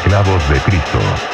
Clavos de Cristo.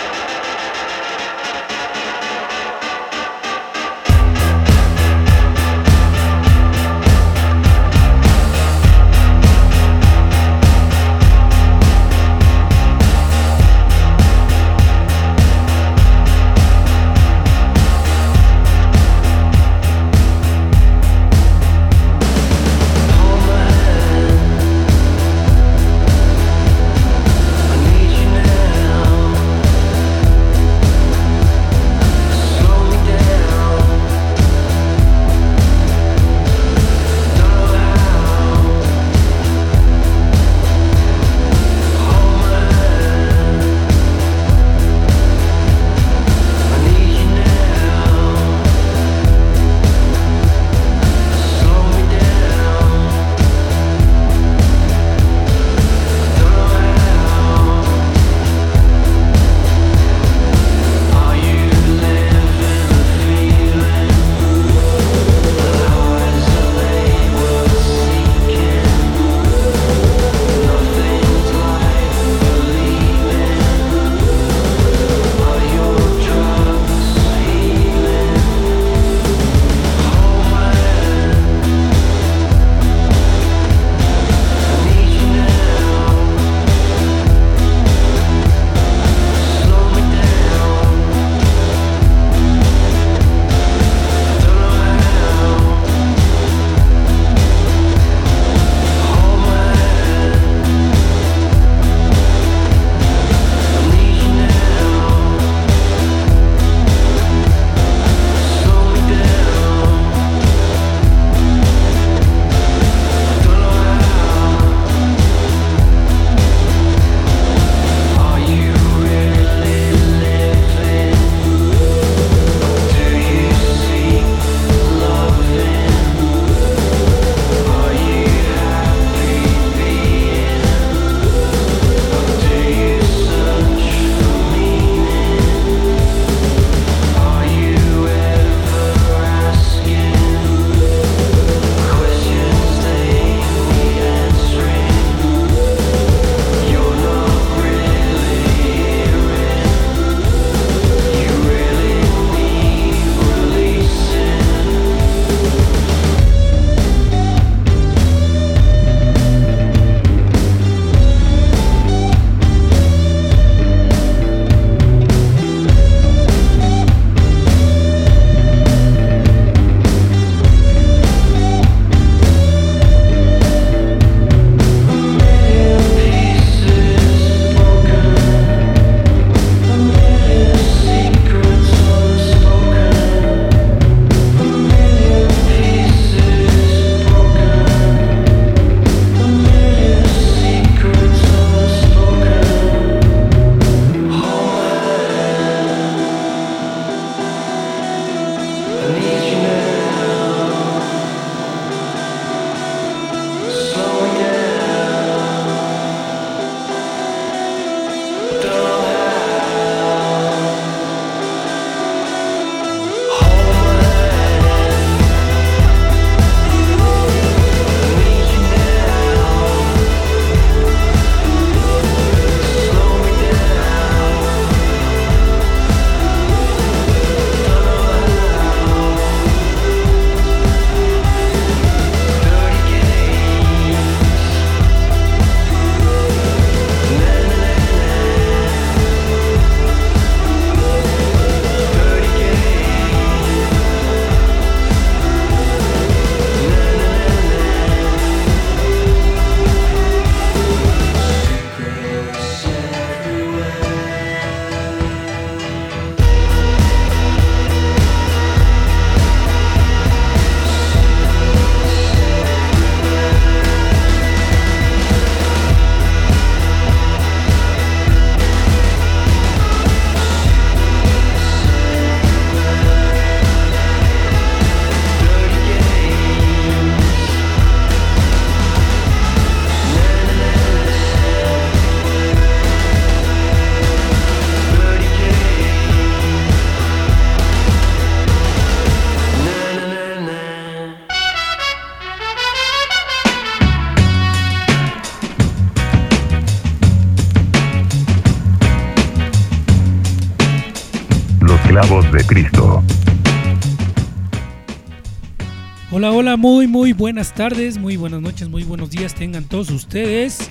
Hola, hola, muy, muy buenas tardes, muy buenas noches, muy buenos días tengan todos ustedes.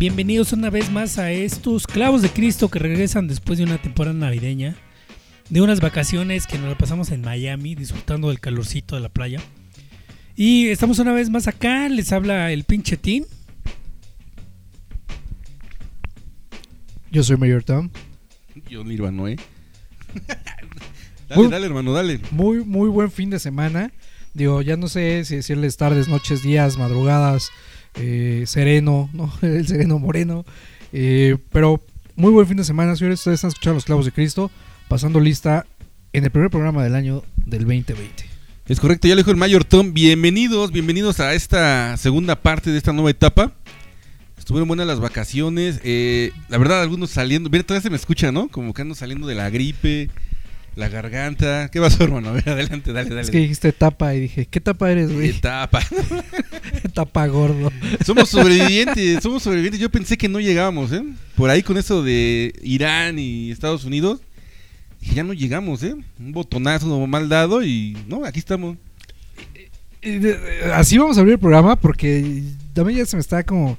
Bienvenidos una vez más a estos clavos de Cristo que regresan después de una temporada navideña, de unas vacaciones que nos la pasamos en Miami disfrutando del calorcito de la playa. Y estamos una vez más acá, les habla el pinche Tim. Yo soy Mayor Tom. Yo Nirvanoé. dale, Muy- dale, hermano, dale. Muy, muy buen fin de semana. Digo, ya no sé si decirles tardes, noches, días, madrugadas, eh, sereno, ¿no? El sereno moreno. Eh, pero muy buen fin de semana, señores. Ustedes están escuchando Los Clavos de Cristo, pasando lista en el primer programa del año del 2020. Es correcto, ya lo dijo el Mayor Tom. Bienvenidos, bienvenidos a esta segunda parte de esta nueva etapa. Estuvieron buenas las vacaciones. eh, la verdad, algunos saliendo. Mira, todavía se me escucha, ¿no? Como que ando saliendo de la gripe, la garganta. ¿Qué pasó, hermano? A ver, adelante, dale, dale. Es que dijiste tapa y dije, ¿qué tapa eres, güey? Etapa. tapa gordo. Somos sobrevivientes, somos sobrevivientes. Yo pensé que no llegábamos, ¿eh? Por ahí con eso de Irán y Estados Unidos. Dije, ya no llegamos, ¿eh? Un botonazo mal dado y no, aquí estamos. De- Así vamos a abrir el programa porque también ya se me está como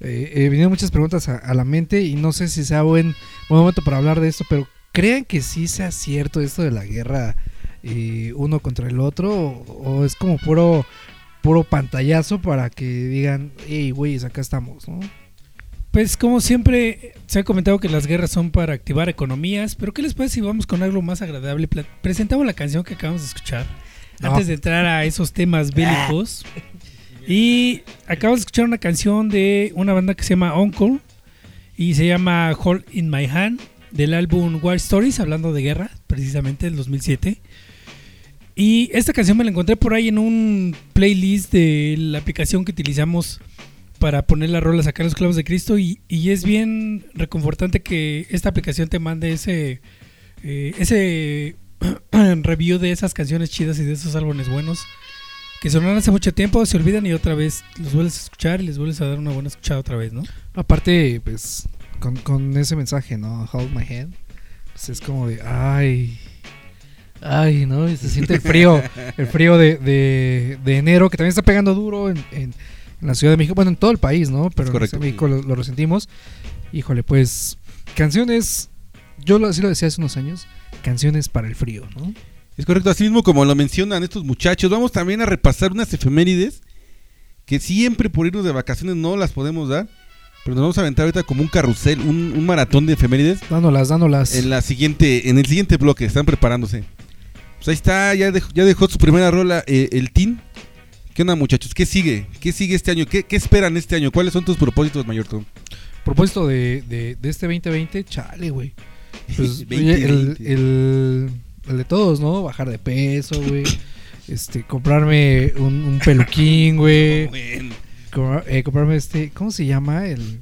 eh, eh, vinieron muchas preguntas a, a la mente y no sé si sea buen, buen momento para hablar de esto, pero ¿creen que sí sea cierto esto de la guerra eh, uno contra el otro o, o es como puro puro pantallazo para que digan, hey, güeyes, acá estamos, ¿no? Pues como siempre se ha comentado que las guerras son para activar economías, pero ¿qué les parece si vamos con algo más agradable? Presentamos la canción que acabamos de escuchar No. antes de entrar a esos temas bélicos. Y acabamos de escuchar una canción de una banda que se llama Uncle y se llama Hold in My Hand del álbum War Stories, hablando de guerra, precisamente del 2007. Y esta canción me la encontré por ahí en un playlist de la aplicación que utilizamos para poner las rolas acá en los clavos de Cristo y, y es bien reconfortante que esta aplicación te mande ese eh, ese review de esas canciones chidas y de esos álbumes buenos que sonaron hace mucho tiempo, se olvidan y otra vez los vuelves a escuchar y les vuelves a dar una buena escuchada otra vez, ¿no? Aparte, pues, con, con ese mensaje, ¿no? Hold my hand. Pues es como de, ay, ay, ¿no? Y se siente el frío, el frío de, de, de enero, que también está pegando duro en, en- en la Ciudad de México, bueno, en todo el país, ¿no? Pero en México lo, lo resentimos. Híjole, pues, canciones, yo lo, así lo decía hace unos años, canciones para el frío, ¿no? Es correcto, así mismo como lo mencionan estos muchachos, vamos también a repasar unas efemérides que siempre por irnos de vacaciones no las podemos dar, pero nos vamos a aventar ahorita como un carrusel, un, un maratón de efemérides Dándolas, dándolas. en la siguiente, en el siguiente bloque, están preparándose. Pues ahí está, ya dejó, ya dejó su primera rola eh, el team. ¿Qué onda muchachos? ¿Qué sigue? ¿Qué sigue este año? ¿Qué, qué esperan este año? ¿Cuáles son tus propósitos, Mayor Tom? Propósito de, de, de este 2020, chale, güey. Pues, 2020. oye, el, el, el de todos, ¿no? Bajar de peso, güey. Este, comprarme un, un peluquín, güey. Eh, comprarme este, ¿cómo se llama? El,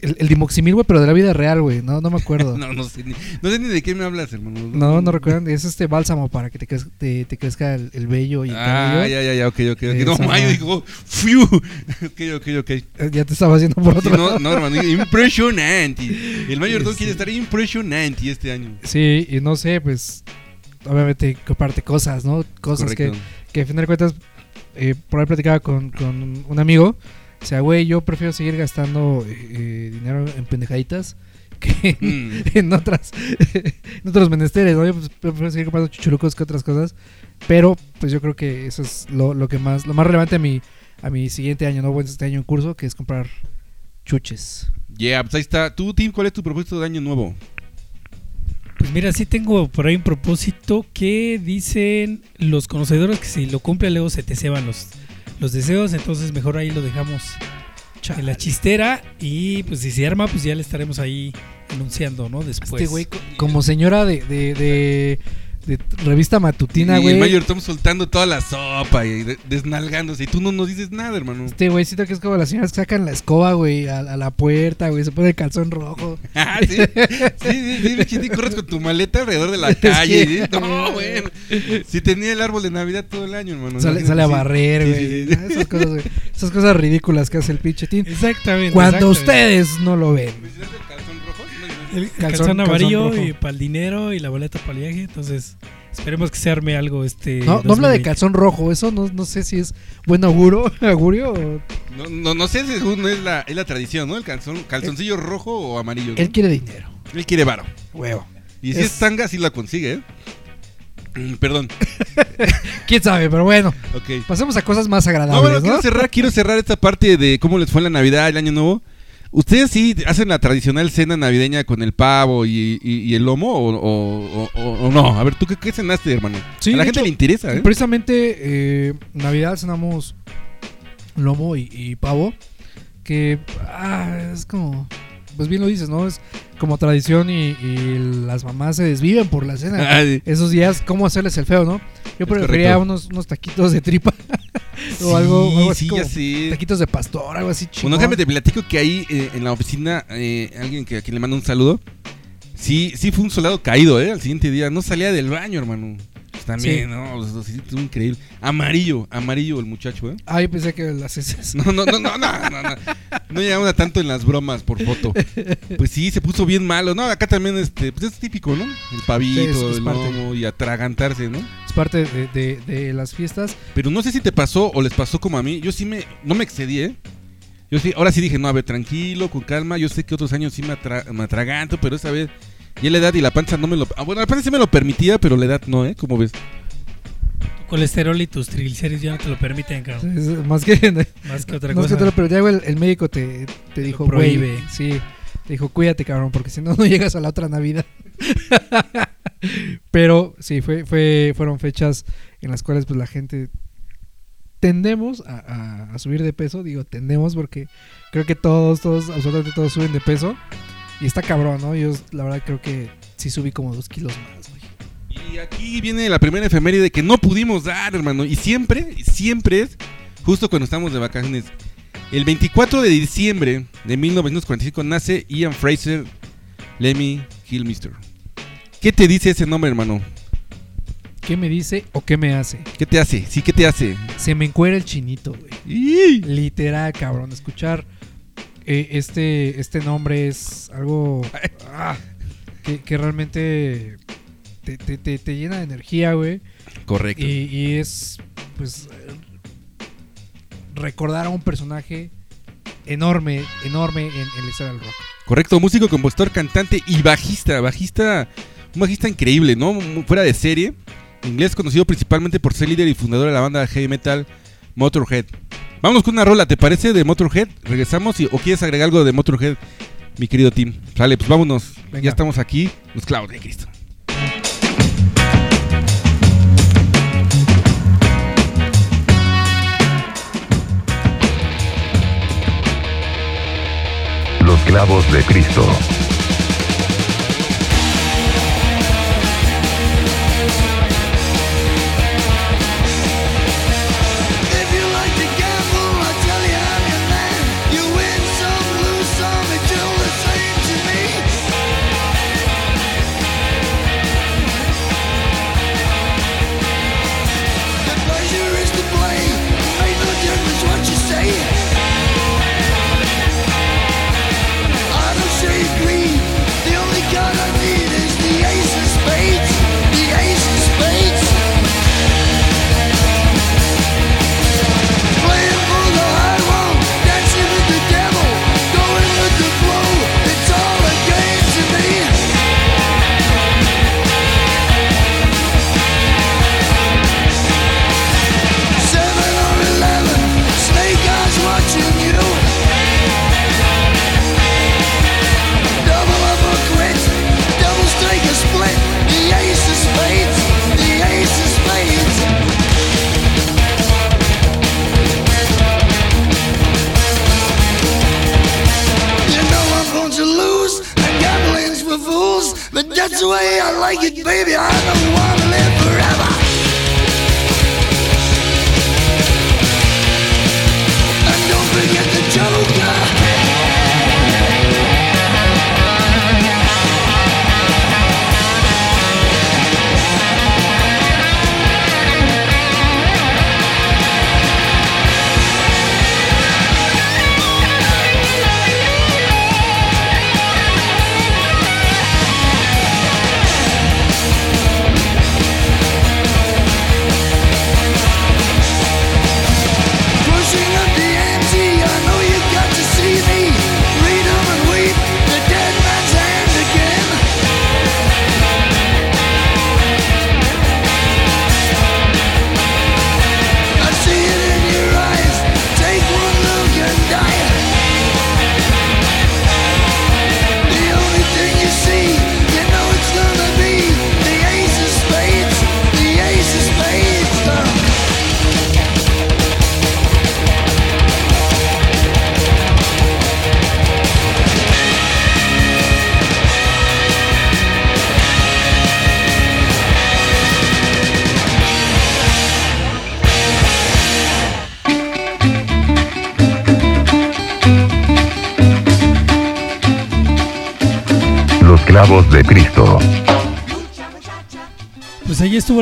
el, el dimoximil, güey, pero de la vida real, güey. No, no me acuerdo. no. No, no sé, ni, no sé ni de qué me hablas, hermano. no, recuerdan. Es este bálsamo para que te, crez- te, te crezca el, el vello y el Ah, cabello. ya, ya, ya, ok, ok. ok. Esa No, Mayo dijo, ¡fiu! Ok, ok, ok. Eh, Ya te estaba haciendo por Sí, otro no, lado. no, hermano, impresionante. El Mayor Tom Sí. quiere estar impresionante este año. Sí, y no sé, pues. Obviamente, comprarte cosas, ¿no? Cosas que, Correcto. que a fin de cuentas, eh, por ahí platicaba con, con un amigo. O sea, güey, yo prefiero seguir gastando eh, eh, dinero en pendejaditas que en, Mm. en otras en otros menesteres, ¿no? Yo pues, prefiero seguir comprando chuchulucos que otras cosas. Pero, pues yo creo que eso es lo, lo que más, lo más relevante a mi, a mi siguiente año, ¿no? Bueno, este año en curso, que es comprar chuches. Yeah, pues ahí está. Tú, Tim, ¿cuál es tu propósito de año nuevo? Pues mira, sí tengo por ahí un propósito que dicen los conocedores que si lo cumple luego se te ceban los, los deseos, entonces mejor ahí lo dejamos en la chistera y pues si se arma pues ya le estaremos ahí anunciando, ¿no? Después. Este güey, co- como señora de, de, de, de revista matutina, y güey. el Mayor Tom soltando toda la sopa y de- desnalgándose. Y tú no nos dices nada, hermano. Este güey, siento que es como las señoras que sacan la escoba, güey, a, a la puerta, güey, se pone el calzón rojo. Ah, sí, sí, sí, sí, sí, corres con tu maleta alrededor de la calle. ¿sí? No, bueno. Si tenía el árbol de Navidad todo el año, hermano. Sale, sale a sí. barrer, Sí, güey. sí, sí. Ah, Esas cosas, güey. Esas cosas ridículas que hace el pinche. Exactamente. Cuando exactamente. ustedes no lo ven. ¿Mencionaste el calzón amarillo calzón y para el dinero y la boleta para el viaje. Entonces, esperemos que se arme algo este. No, no habla de 2020. calzón rojo, eso no, no sé si es buen auguro, augurio o... No, no, no sé si según es la, es la tradición, ¿no? El calzón, calzoncillo rojo o amarillo. ¿no? Él quiere dinero. Él quiere varo. Huevo. Y si Es- es, tanga, sí la consigue, ¿eh? Mm, Perdón. Quién sabe, pero bueno, Ok. pasemos a cosas más No, agradables, bueno, ¿no? quiero cerrar, quiero cerrar esta parte de cómo les fue en la Navidad, el Año Nuevo. ¿Ustedes sí hacen la tradicional cena navideña con el pavo y, y- y el lomo o, o- o- o- o no? A ver, ¿tú qué, qué cenaste, hermano? Sí, a la gente hecho, le interesa, ¿eh? Precisamente eh, Navidad cenamos lomo y, y pavo, que ah, es como, pues bien lo dices, ¿no? Es como tradición y, y las mamás se desviven por la cena. Ay, Esos días, ¿cómo hacerles el feo, no? Yo Es preferiría unos, unos taquitos de tripa o sí, algo, algo así sí, como sé. taquitos de pastor, algo así chingón. Bueno, déjame te platico que ahí eh, en la oficina, eh, alguien que a quien le mando un saludo, sí, sí fue un soldado caído, ¿eh? Al siguiente día, no salía del baño, hermano. También, Sí. ¿no? Sea, sí, estuvo increíble. Amarillo, amarillo el muchacho, ¿eh? Ah, yo pensé que las heces. No, no, no, no, no, no, no. No llegamos a tanto en las bromas por foto. Pues sí, se puso bien malo. No, acá también este, pues es típico, ¿no? El pavito, Sí, es- el parte. lomo y atragantarse, ¿no? Es parte de, de- de las fiestas. Pero no sé si te pasó o les pasó como a mí. Yo sí me, no me excedí, ¿eh? Yo sí, ahora sí dije, no, a ver, tranquilo, con calma. Yo sé que otros años sí me, atra- me atraganto, pero esa vez ya la edad y la panza no me lo... ah, bueno, la panza sí me lo permitía, pero la edad no, ¿eh? Como ves? Tu colesterol y tus triglicéridos ya no te lo permiten, cabrón. Es más que Más que otra cosa. que te lo- pero ya, el, el médico te, te dijo, lo güey, prohíbe. sí, te dijo, cuídate, cabrón, porque si no, no llegas a la otra Navidad. pero sí, fue, fue, fueron fechas en las cuales pues la gente tendemos a, a- a subir de peso, digo tendemos porque creo que todos, todos, absolutamente todos suben de peso y está cabrón, ¿no? Yo la verdad creo que sí subí como dos kilos más, güey. Y aquí viene la primera efeméride que no pudimos dar, hermano. Y siempre, siempre es justo cuando estamos de vacaciones. El 24 de diciembre de 1945 nace Ian Fraser Lemmy Kilmister. ¿Qué te dice ese nombre, hermano? ¿Qué me dice o qué me hace? ¿Qué te hace? Sí, ¿qué te hace? Se me encuera el chinito, güey. Literal, cabrón. Escuchar eh, este, este nombre es algo ah, que, que realmente te, te- te- te llena de energía, güey. Correcto. Y, y es, pues, recordar a un personaje enorme, enorme en, en la historia del rock. Correcto, músico, compositor, cantante y bajista. Bajista, un bajista increíble, ¿no? Fuera de serie. Inglés conocido principalmente por ser líder y fundador de la banda heavy metal Motorhead. Vámonos con una rola, ¿te parece? De Motorhead. Regresamos y, o quieres agregar algo de Motorhead, mi querido Tim. Sale, pues vámonos. Venga. Ya estamos aquí, los clavos de Cristo. Los clavos de Cristo. Way I like it, baby. I don't want to live forever.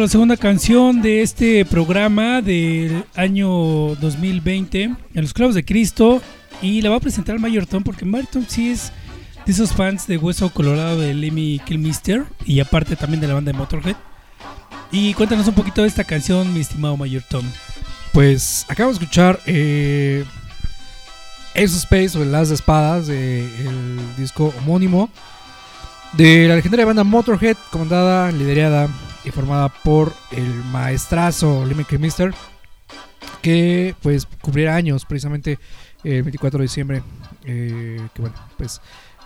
La segunda canción de este programa del año 2020, en Los Clavos de Cristo. Y la va a presentar Mayor Tom, porque Mayor Tom sí es de esos fans de Hueso Colorado de Lemmy Kilmister. Y aparte también de la banda de Motorhead. Y cuéntanos un poquito de esta canción, mi estimado Mayor Tom. Pues acabo de escuchar eh, Ace Space o Las Espadas, de el disco homónimo de la legendaria banda Motorhead, comandada, liderada formada por el maestrazo Lemmy Kilmister, que pues cumplirá años precisamente el 24 de diciembre. eh, que bueno, pues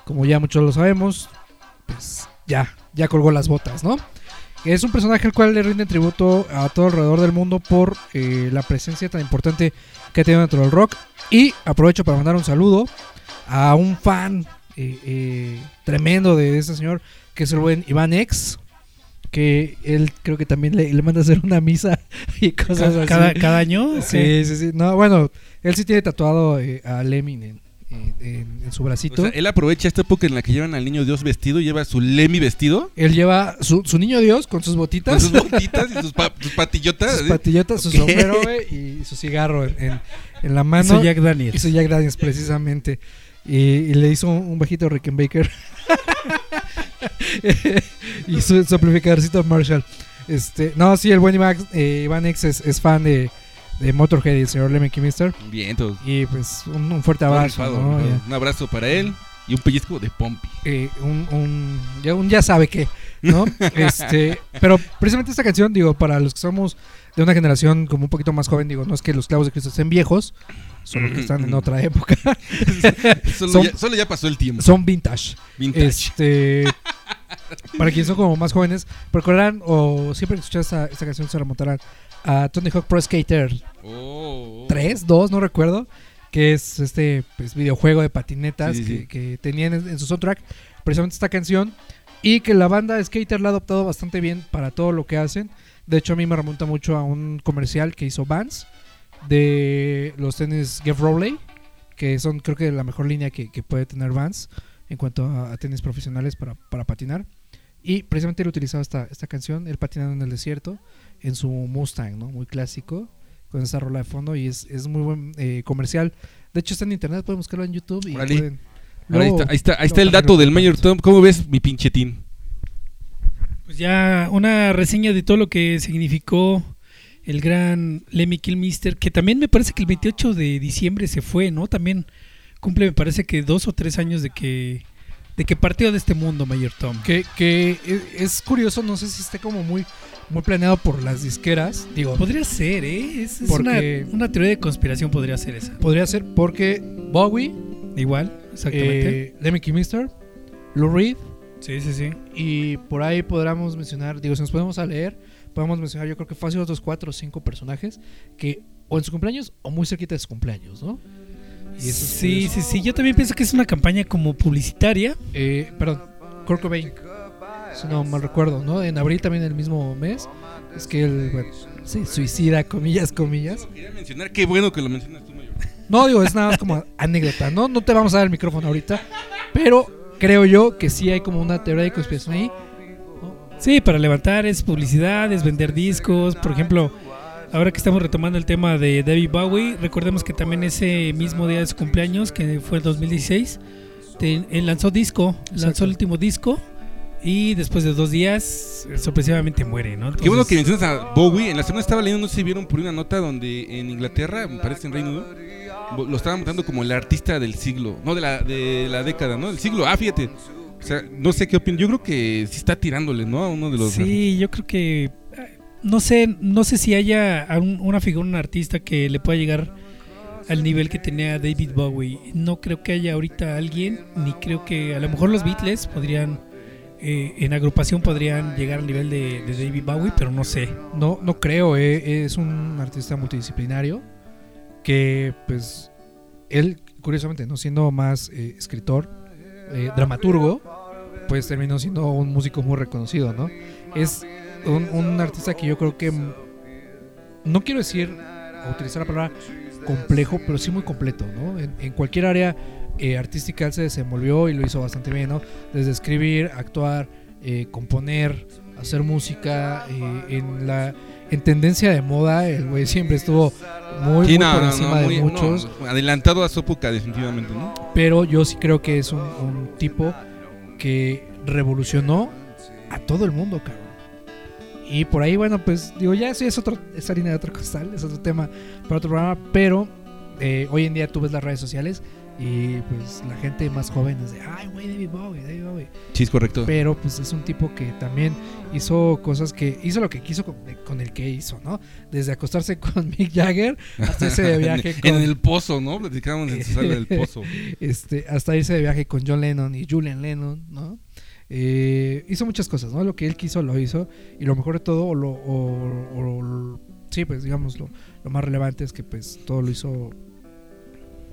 como ya muchos lo sabemos, pues ya, ya colgó las botas, ¿no? Es un personaje al cual le rinden tributo a todo alrededor del mundo por eh, la presencia tan importante que ha tenido dentro del rock. Y aprovecho para mandar un saludo a un fan eh, eh, tremendo de ese señor, que es el buen Iván X. Que él creo que también le, le manda a hacer una misa y cosas así. Cada, cada año. Sí, sí, sí. No, bueno, él sí tiene tatuado eh, a Lemmy en, en- en- en su bracito. O sea, él aprovecha esta época en la que llevan al niño Dios vestido, lleva su Lemmy vestido, él lleva su, su niño Dios con sus botitas. con sus botitas y sus, pa- sus patillotas. sus ¿eh? patillotas, su sombrero, y su cigarro en, en- en la mano. Hizo Jack Daniels. Hizo Jack Daniels, precisamente. Y, y le hizo un, un bajito Rickenbacker. y su, su amplificadorcito Marshall. Este, no, sí, el buen Iván, eh, Iván X es, es fan de, de Motorhead y el señor Lemmy Mister Bien, todo. Y pues un, un fuerte abrazo. Un abrazo para él y un pellizco de Pompi. eh, un, un- ya, un ya sabe qué, ¿no? este, pero precisamente esta canción, digo, para los que somos de una generación como un poquito más joven, digo, no es que los clavos de Cristo estén viejos, solo que están en otra época. Solo, Son- ya, solo ya pasó el tiempo. Son vintage. Vintage. Este, para quienes son como más jóvenes, recordarán o siempre que escuchan esta, esta canción se remontarán a Tony Hawk Pro Skater Oh, oh. 3, 2, no recuerdo, que es este pues, videojuego de patinetas Sí, que, sí. que tenían en, en su soundtrack precisamente esta canción y que la banda Skater la ha adoptado bastante bien para todo lo que hacen. De hecho, a mí me remonta mucho a un comercial que hizo Vans de los tenis Jeff Rowley, que son creo que la mejor línea que, que puede tener Vans en cuanto a, a tenis profesionales para, para patinar. Y precisamente él utilizaba esta, esta canción, él patinando en el desierto, en su Mustang, ¿no? Muy clásico, con esa rola de fondo y es, es muy buen eh, comercial. De hecho está en internet, pueden buscarlo en YouTube y pueden... Ahí está, ahí está, ahí está el dato del Mayor. Tom. ¿Cómo ves mi pinchetín? Pues ya una reseña de todo lo que significó el gran Lemmy Kilmister, que también me parece que el 28 de diciembre se fue, ¿no? También cumple, me parece que dos o tres años de que de que partió de este mundo, Mayor Tom. Que, que e- es curioso, no sé si esté como muy, muy planeado por las disqueras. Digo, Podría ser, ¿eh? Es, es una, Porque- una teoría de conspiración, podría ser esa. podría ser porque Bowie, Igual, exactamente. eh, Lemmy Mister, Lou Reed sí, sí, sí. y por ahí podríamos mencionar, digo, si nos podemos a leer, podemos mencionar yo creo que fácil otros cuatro o cinco personajes que o en su cumpleaños o muy cerquita de su cumpleaños, ¿no? Y eso es Sí, curioso. sí, sí. Yo también pienso que es una campaña como publicitaria. Eh, perdón, Kurt Cobain, si no mal recuerdo, ¿no? En abril también del mismo mes, es que él, bueno, se suicida, comillas, comillas. Quería mencionar, qué bueno que lo mencionas tú, Mayor. No, digo, es nada más como anécdota, ¿no? No te vamos a dar el micrófono ahorita, pero creo yo que sí hay como una teoría de conspiración ahí. Sí, para levantar es publicidad, es vender discos. Por ejemplo, ahora que estamos retomando el tema de David Bowie, recordemos que también ese mismo día de su cumpleaños, que fue el 2016, te- él lanzó disco, lanzó el último disco y después de dos días sorpresivamente muere, ¿no? Qué bueno que mencionas a Bowie. En la semana estaba leyendo, no sé si vieron por una nota donde en Inglaterra, me parece en Reino Unido, lo estaban montando como el artista del siglo, no de la, de la década, ¿no? Del siglo, ah, fíjate. O sea, no sé qué opinan. Yo creo que sí está tirándole, ¿no? A uno de los. Sí, yo creo que no sé, no sé si haya una figura, un artista que le pueda llegar al nivel que tenía David Bowie. No creo que haya ahorita alguien, ni creo que a lo mejor los Beatles podrían, eh, en agrupación podrían llegar al nivel de, de David Bowie, pero no sé. No, no creo, eh, es un artista multidisciplinario que, pues, él, curiosamente, no siendo más eh, escritor, eh, dramaturgo, pues terminó siendo un músico muy reconocido, ¿no? Es un, artista que yo creo que, no quiero decir, utilizar la palabra complejo, pero sí muy completo, ¿no? En, cualquier área eh, artística se desenvolvió y lo hizo bastante bien, ¿no? Desde escribir, actuar, eh, componer, hacer música, eh, en la en tendencia de moda, el güey siempre estuvo muy, Sí, muy no, por encima no, de muy- muchos. adelantado a su época, definitivamente, ¿no? pero yo sí creo que es un, un tipo que revolucionó a todo el mundo, cabrón. Y por ahí, bueno, pues digo, ya eso ya es otro, es harina de otro costal, es otro tema para otro programa, pero eh, hoy en día tú ves las redes sociales y pues la gente más joven es de, ay, güey, David Bowie, David Bowie. Sí, es correcto. Pero pues es un tipo que también hizo cosas que, hizo lo que quiso con, con el que hizo, ¿no? Desde acostarse con Mick Jagger hasta irse de viaje en, con... el pozo, ¿no? Platicábamos en su sala del pozo. este, hasta irse de viaje con John Lennon y Julian Lennon, ¿no? Eh, hizo muchas cosas, ¿no? Lo que él quiso lo hizo y lo mejor de todo, o lo, o- o- sí, pues digamos lo, lo más relevante es que pues todo lo hizo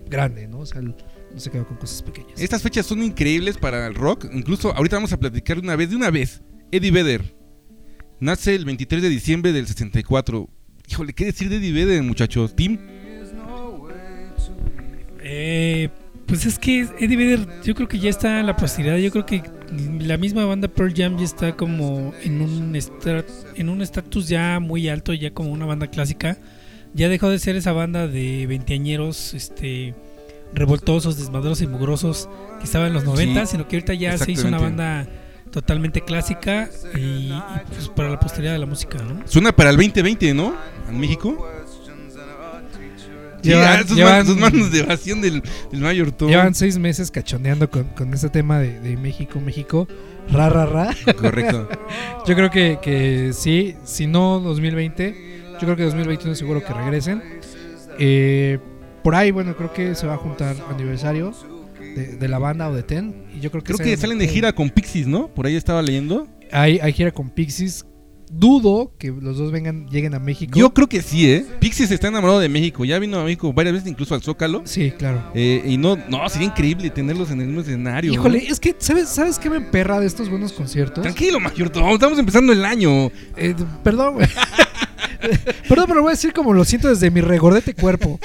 grande, ¿no? O sea, no se quedó con cosas pequeñas. Estas fechas son increíbles para el rock. Incluso ahorita vamos a platicar de una vez, de una vez. Eddie Vedder. Nace el 23 de diciembre del 64. Híjole, ¿qué decir de Eddie Vedder, muchachos? Tim. Eh, pues es que Eddie Vedder, yo creo que ya está en la posteridad. Yo creo que la misma banda Pearl Jam ya está como en un estra- en un estatus ya muy alto, ya como una banda clásica. Ya dejó de ser esa banda de veinteañeros, este, revoltosos, desmadrosos y mugrosos que estaba en los 90, Sí, sino que ahorita ya se hizo una banda totalmente clásica y, y, pues para la posteridad de la música, ¿no? Suena para el 2020, ¿no? En México. Sí, Llevan- sus, llevan- manos, sus manos de evasión del, del Mayor Tom. Llevan seis meses cachondeando con, con ese tema de, de México, México, ra, ra, ra. Correcto. Yo creo que, que sí, si no 2020, yo creo que 2021 seguro que regresen. Eh, por ahí, bueno, creo que se va a juntar aniversario de, de la banda o de Ten. Y yo creo que, Creo que salen de gira con Pixies, ¿no? Por ahí estaba leyendo. Hay, hay gira con Pixies. Dudo que los dos vengan, lleguen a México. Yo creo que sí, ¿eh? Pixies está enamorado de México. Ya vino a México varias veces, incluso al Zócalo. Sí, claro. Eh, y no, no, sería increíble tenerlos en el mismo escenario. ¿no? Híjole, es que, ¿sabes, ¿sabes qué me emperra de estos buenos conciertos? Tranquilo, Mayor Tom. Estamos empezando el año. Eh, perdón, güey. perdón, pero lo voy a decir como lo siento desde mi regordete cuerpo.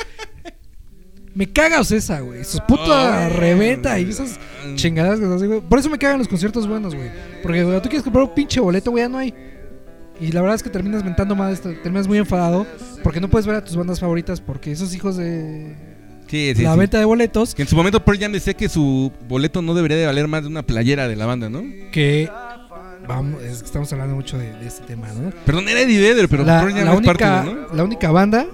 Me caga Ocesa, güey. Sus puta Ay. reventa y esas chingadas que hacen, güey. Por eso me cagan los conciertos buenos, güey. Porque güey, tú quieres comprar un pinche boleto, güey, ya no hay. Y la verdad es que terminas mentando más, te- terminas muy enfadado porque no puedes ver a tus bandas favoritas porque esos hijos de Sí, sí, la sí. venta de boletos Que en su momento Pearl Jam decía que su boleto no debería de valer más de una playera de la banda, ¿no? que vamos, es que estamos hablando mucho de, de este tema, ¿no? Perdón, era Eddie Vedder, pero la, Jam la es única, parte, ¿no? la única banda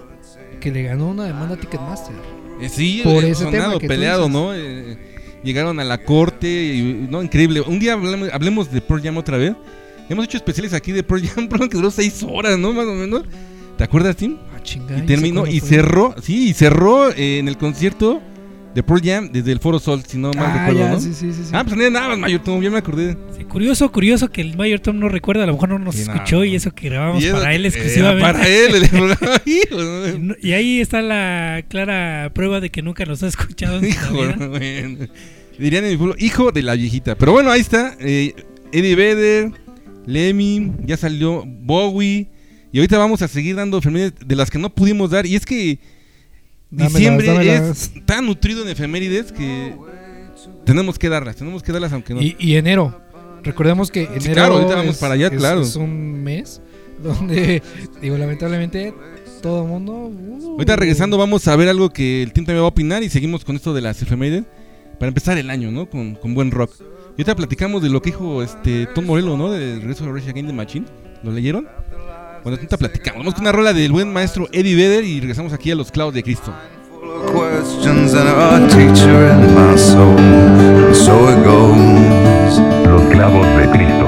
que le ganó una demanda a Ticketmaster. Eh, sí, por eh, ese sonado, tema peleado. ¿no? Eh, llegaron a la corte, y, no, increíble. Un día hablemos, hablemos de Pearl Jam otra vez. Hemos hecho especiales aquí de Pearl Jam, que duró seis horas, ¿no? Más o menos. ¿Te acuerdas, Tim? Ah, chingada. Y ¿y terminó y cerró, sí, y cerró eh, en el concierto de Pearl Jam desde el Foro Sol, si no mal Ah, recuerdo, ya, ¿no? sí, sí, sí. Ah, pues no era nada más, Mayor Tom, ya me acordé. Sí, curioso, curioso que el Mayor Tom no recuerda, a lo mejor no nos Sí, escuchó no. y eso que grabamos eso para él que- exclusivamente. eh, para él, el. Y ahí está la clara prueba de que nunca nos ha escuchado. en Hijo, bueno. Dirían en mi pueblo, hijo de la viejita. Pero bueno, ahí está. eh, Eddie Vedder, Lemmy, ya salió Bowie. Y ahorita vamos a seguir dando de las que no pudimos dar. Y es que diciembre dámelas. es tan nutrido en efemérides que tenemos que darlas. Tenemos que darlas aunque no. Y, y enero. Recordemos que enero. claro, ahorita vamos es- para allá, es- claro. Es un mes donde, digo, lamentablemente, todo el mundo. uh, Ahorita regresando vamos a ver algo que el team también va a opinar y seguimos con esto de las efemérides para empezar el año, ¿no? Con, con buen rock. Y ahorita platicamos de lo que dijo este Tom Morello, ¿no? Del regreso de Rage Against the Machine. ¿Lo leyeron? Bueno, ahorita platicamos. Vamos con una rola del buen maestro Eddie Vedder y regresamos aquí a los clavos de Cristo. questions and a teacher in my soul. And so it goes. Los clavos de Cristo.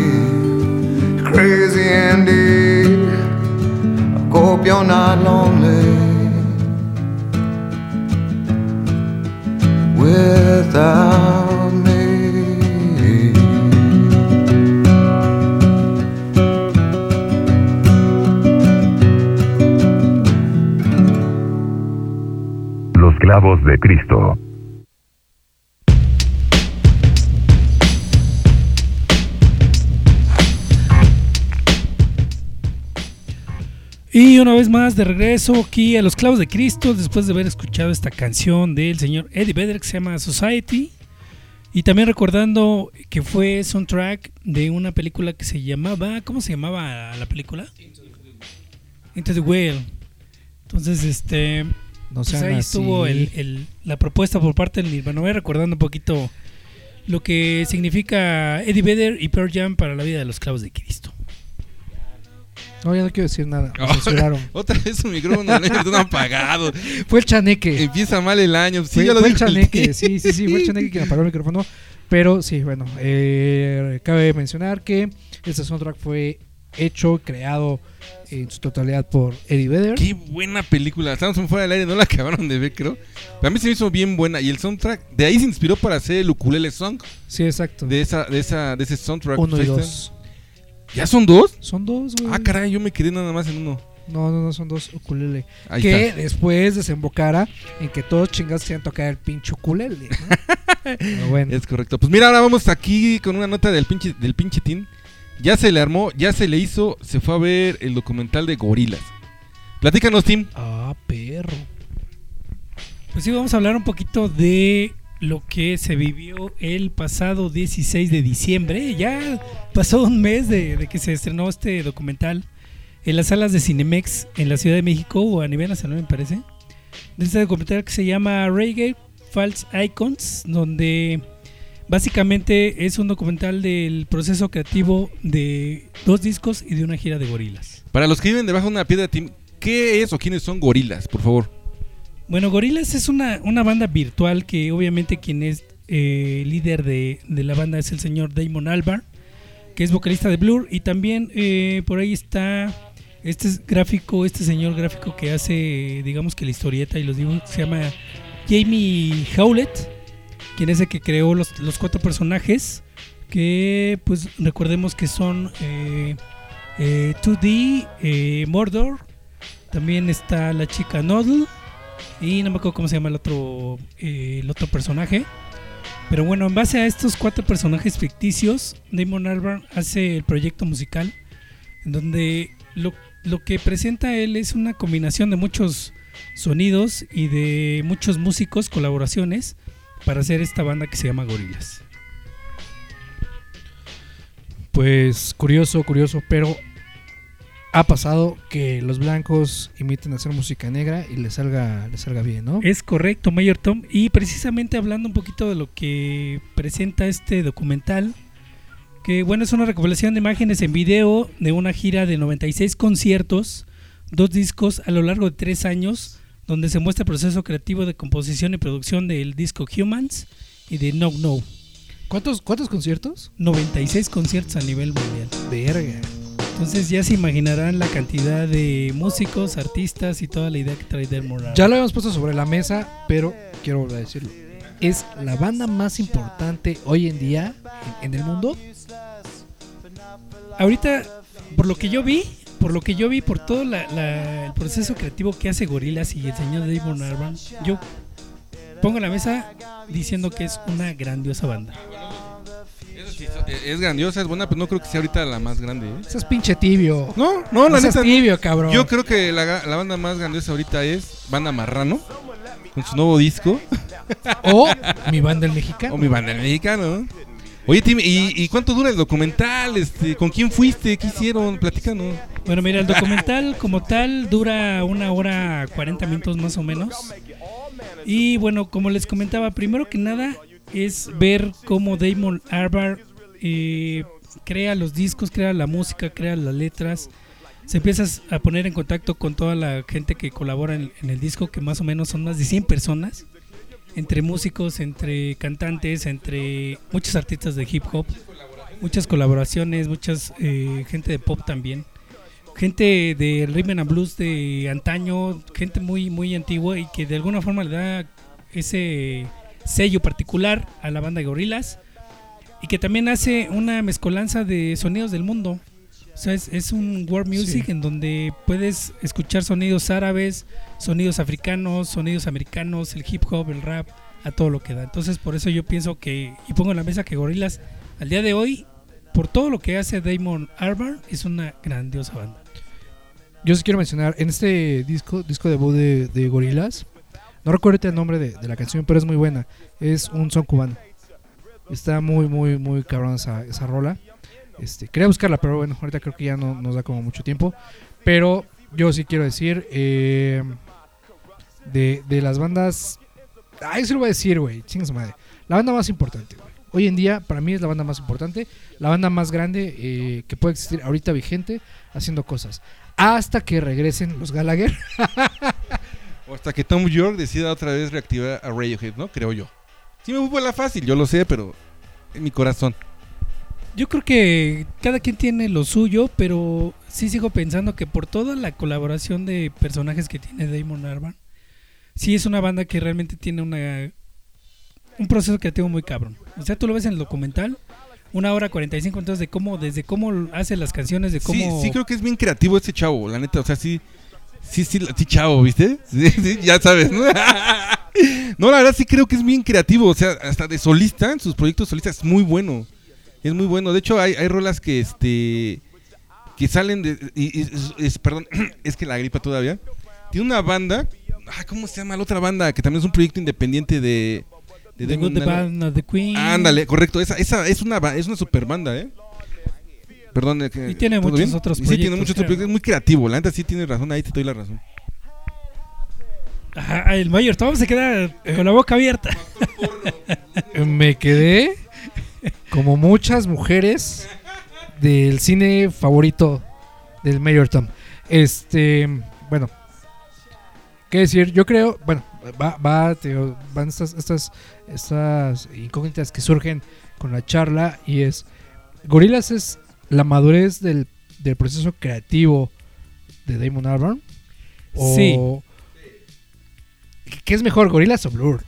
you're not lonely without me. Los clavos de Cristo. Más de regreso aquí a Los Clavos de Cristo, después de haber escuchado esta canción del señor Eddie Vedder que se llama Society. Y también recordando que fue soundtrack de una película que se llamaba. ¿Cómo se llamaba la película? Into the Whale. Entonces, este. No Pues ahí estuvo el- el- la propuesta por parte del Nirvana. Voy recordando un poquito lo que significa Eddie Vedder y Pearl Jam para la vida de los clavos de Cristo. No, ya no quiero decir nada. Me censuraron. Otra vez su micrófono no apagado. Fue el chaneque. Empieza mal el año. Sí, fue, ya lo fue el chaneque, sí, sí, sí, fue el chaneque quien apagó el micrófono. Pero sí, bueno, eh, cabe mencionar que este soundtrack fue hecho, creado en su totalidad por Eddie Vedder. Qué buena película. Estamos fuera del aire, no la acabaron de ver, creo. Pero a mí se me hizo bien buena. Y el soundtrack, de ahí se inspiró para hacer el ukulele song. Sí, exacto. De, esa, de, esa, de ese soundtrack. Uno y dos. ¿Ya son dos? Son dos, güey. Ah, caray, yo me quedé nada más en uno. No, no, no, son dos ukulele. Ahí que está. después desembocara en que todos chingados quieran tocar el pinche ukulele. ¿no? Pero bueno. Es correcto. Pues mira, ahora vamos aquí con una nota del pinche, del pinche Tin. Ya se le armó, ya se le hizo, se fue a ver el documental de gorilas. Platícanos, Tim. Ah, perro. Pues sí, vamos a hablar un poquito de lo que se vivió el pasado 16 de diciembre. Ya pasó un mes de, de que se estrenó este documental en las salas de Cinemex en la Ciudad de México o a nivel nacional, me parece. De este documental que se llama Reggae False Icons, donde Básicamente es un documental del proceso creativo de dos discos y de una gira de gorilas. Para los que viven debajo de una piedra, ¿qué es o quiénes son gorilas, por favor? Bueno, Gorilas es una, una banda virtual que obviamente quien es eh, líder de, de la banda es el señor Damon Albarn, que es vocalista de Blur. Y también eh, por ahí está este es gráfico, este señor gráfico que hace, digamos que la historieta y los dibujos, se llama Jamie Howlett, quien es el que creó los, los cuatro personajes, que pues recordemos que son eh, eh, 2D, eh, Mordor, también está la chica Noddle, y no me acuerdo cómo se llama el otro, eh, el otro personaje. Pero bueno, en base a estos cuatro personajes ficticios, Damon Albarn hace el proyecto musical, en donde lo, lo que presenta él es una combinación de muchos sonidos y de muchos músicos, colaboraciones, para hacer esta banda que se llama Gorilas. Pues curioso, curioso, pero ha pasado que los blancos imiten hacer música negra y les salga, les salga bien, ¿no? Es correcto, Mayor Tom. Y precisamente hablando un poquito de lo que presenta este documental, que bueno, es una recopilación de imágenes en video de una gira de 96 conciertos, dos discos a lo largo de tres años, donde se muestra el proceso creativo de composición y producción del disco Humans y de No No. ¿Cuántos, ¿Cuántos conciertos? 96 conciertos a nivel mundial. Verga. Entonces ya se imaginarán la cantidad de músicos, artistas y toda la idea que trae Damon Albarn. Ya lo habíamos puesto sobre la mesa, pero quiero volver a decirlo. Es la banda más importante hoy en día en, en el mundo. ahorita, por lo que yo vi, por lo que yo vi, por todo la- la- el proceso creativo que hace Gorilas y el señor Damon Albarn, yo pongo en la mesa diciendo que es una grandiosa banda. Eso sí, es- es grandiosa, es buena, pero no creo que sea ahorita la más grande. ¿eh? Seas pinche tibio. No, no, la seas neta. tibio, cabrón. Yo creo que la, la banda más grandiosa ahorita es Banda Marrano, con su nuevo disco, O mi banda el mexicano. o mi banda el mexicano. Oye, Tim, ¿y, y cuánto dura el documental? Este, ¿Con quién fuiste? ¿Qué hicieron? Platícanos. Bueno, mira, el documental como tal dura una hora 40 minutos más o menos. Y bueno, como les comentaba, primero que nada es ver cómo Damon Albarn eh, crea los discos, crea la música, crea las letras. Se empieza a poner en contacto con toda la gente que colabora en, en el disco, que más o menos son más de 100 personas. Entre músicos, entre cantantes, entre muchos artistas de hip hop, muchas colaboraciones, muchas eh, gente de pop también gente de rhythm and blues de antaño, gente muy muy antigua y que de alguna forma le da ese sello particular a la banda de Gorilas y que también hace una mezcolanza de sonidos del mundo. O sea, es, es un world music en donde puedes escuchar sonidos árabes, sonidos africanos, sonidos americanos, el hip hop, el rap, a todo lo que da. Entonces, por eso yo pienso que, y pongo en la mesa que Gorilas, al día de hoy, por todo lo que hace Damon Albarn, es una grandiosa banda. Yo sí quiero mencionar, en este disco, disco debut de, de Gorilas, no recuerdo el nombre de, de la canción, pero es muy buena. Es un son cubano. Está muy, muy, muy cabrón esa, esa rola. Este, quería buscarla, pero bueno, ahorita creo que ya no nos da como mucho tiempo. Pero yo sí quiero decir, eh, de, de las bandas... Ay, se lo voy a decir, güey, chinga su madre. La banda más importante, güey. Hoy en día, para mí es la banda más importante, la banda más grande eh, que puede existir ahorita vigente, haciendo cosas. Hasta que regresen los Gallagher. O hasta que Tom York decida otra vez reactivar a Radiohead, ¿no? Creo yo. Sí me fue por la fácil, yo lo sé, pero en mi corazón. Yo creo que cada quien tiene lo suyo, pero sí sigo pensando que por toda la colaboración de personajes que tiene Damon Albarn, sí es una banda que realmente tiene una un proceso creativo muy cabrón. O sea, tú lo ves en el documental, una hora 45 entonces de cómo desde cómo hace las canciones, de Sí, cómo sí creo que es bien creativo este chavo, la neta, o sea, sí, sí, sí, sí chavo, ¿viste? Sí, sí, ya sabes, ¿no? No, la verdad sí creo que es bien creativo, o sea, hasta de solista, en sus proyectos solistas es muy bueno, es muy bueno. De hecho, hay, hay rolas que, este, que salen de, y- es, es- perdón, es que la gripa todavía, tiene una banda, ah, ¿cómo se llama la otra banda? Que también es un proyecto independiente de... de The Damon Good, the Queen. Ándale, correcto. Esa, esa es una es una super banda, ¿eh? Perdón. que- Y tiene ¿todo muchos otros Y Sí, tiene proyectos, muchos otros proyectos. Es muy creativo. La neta sí tienes razón. Ahí te doy la razón. Ajá, el mayor, todo se queda con la boca abierta. Me quedé como muchas mujeres del cine favorito del Mayor Tom. Este, bueno, qué decir, yo creo, bueno, va, va, te van estas, estas, estas incógnitas que surgen con la charla y es, Gorilas es la madurez del, del proceso creativo de Damon Albarn. O, Sí. ¿Qué es mejor, Gorilas o Blur?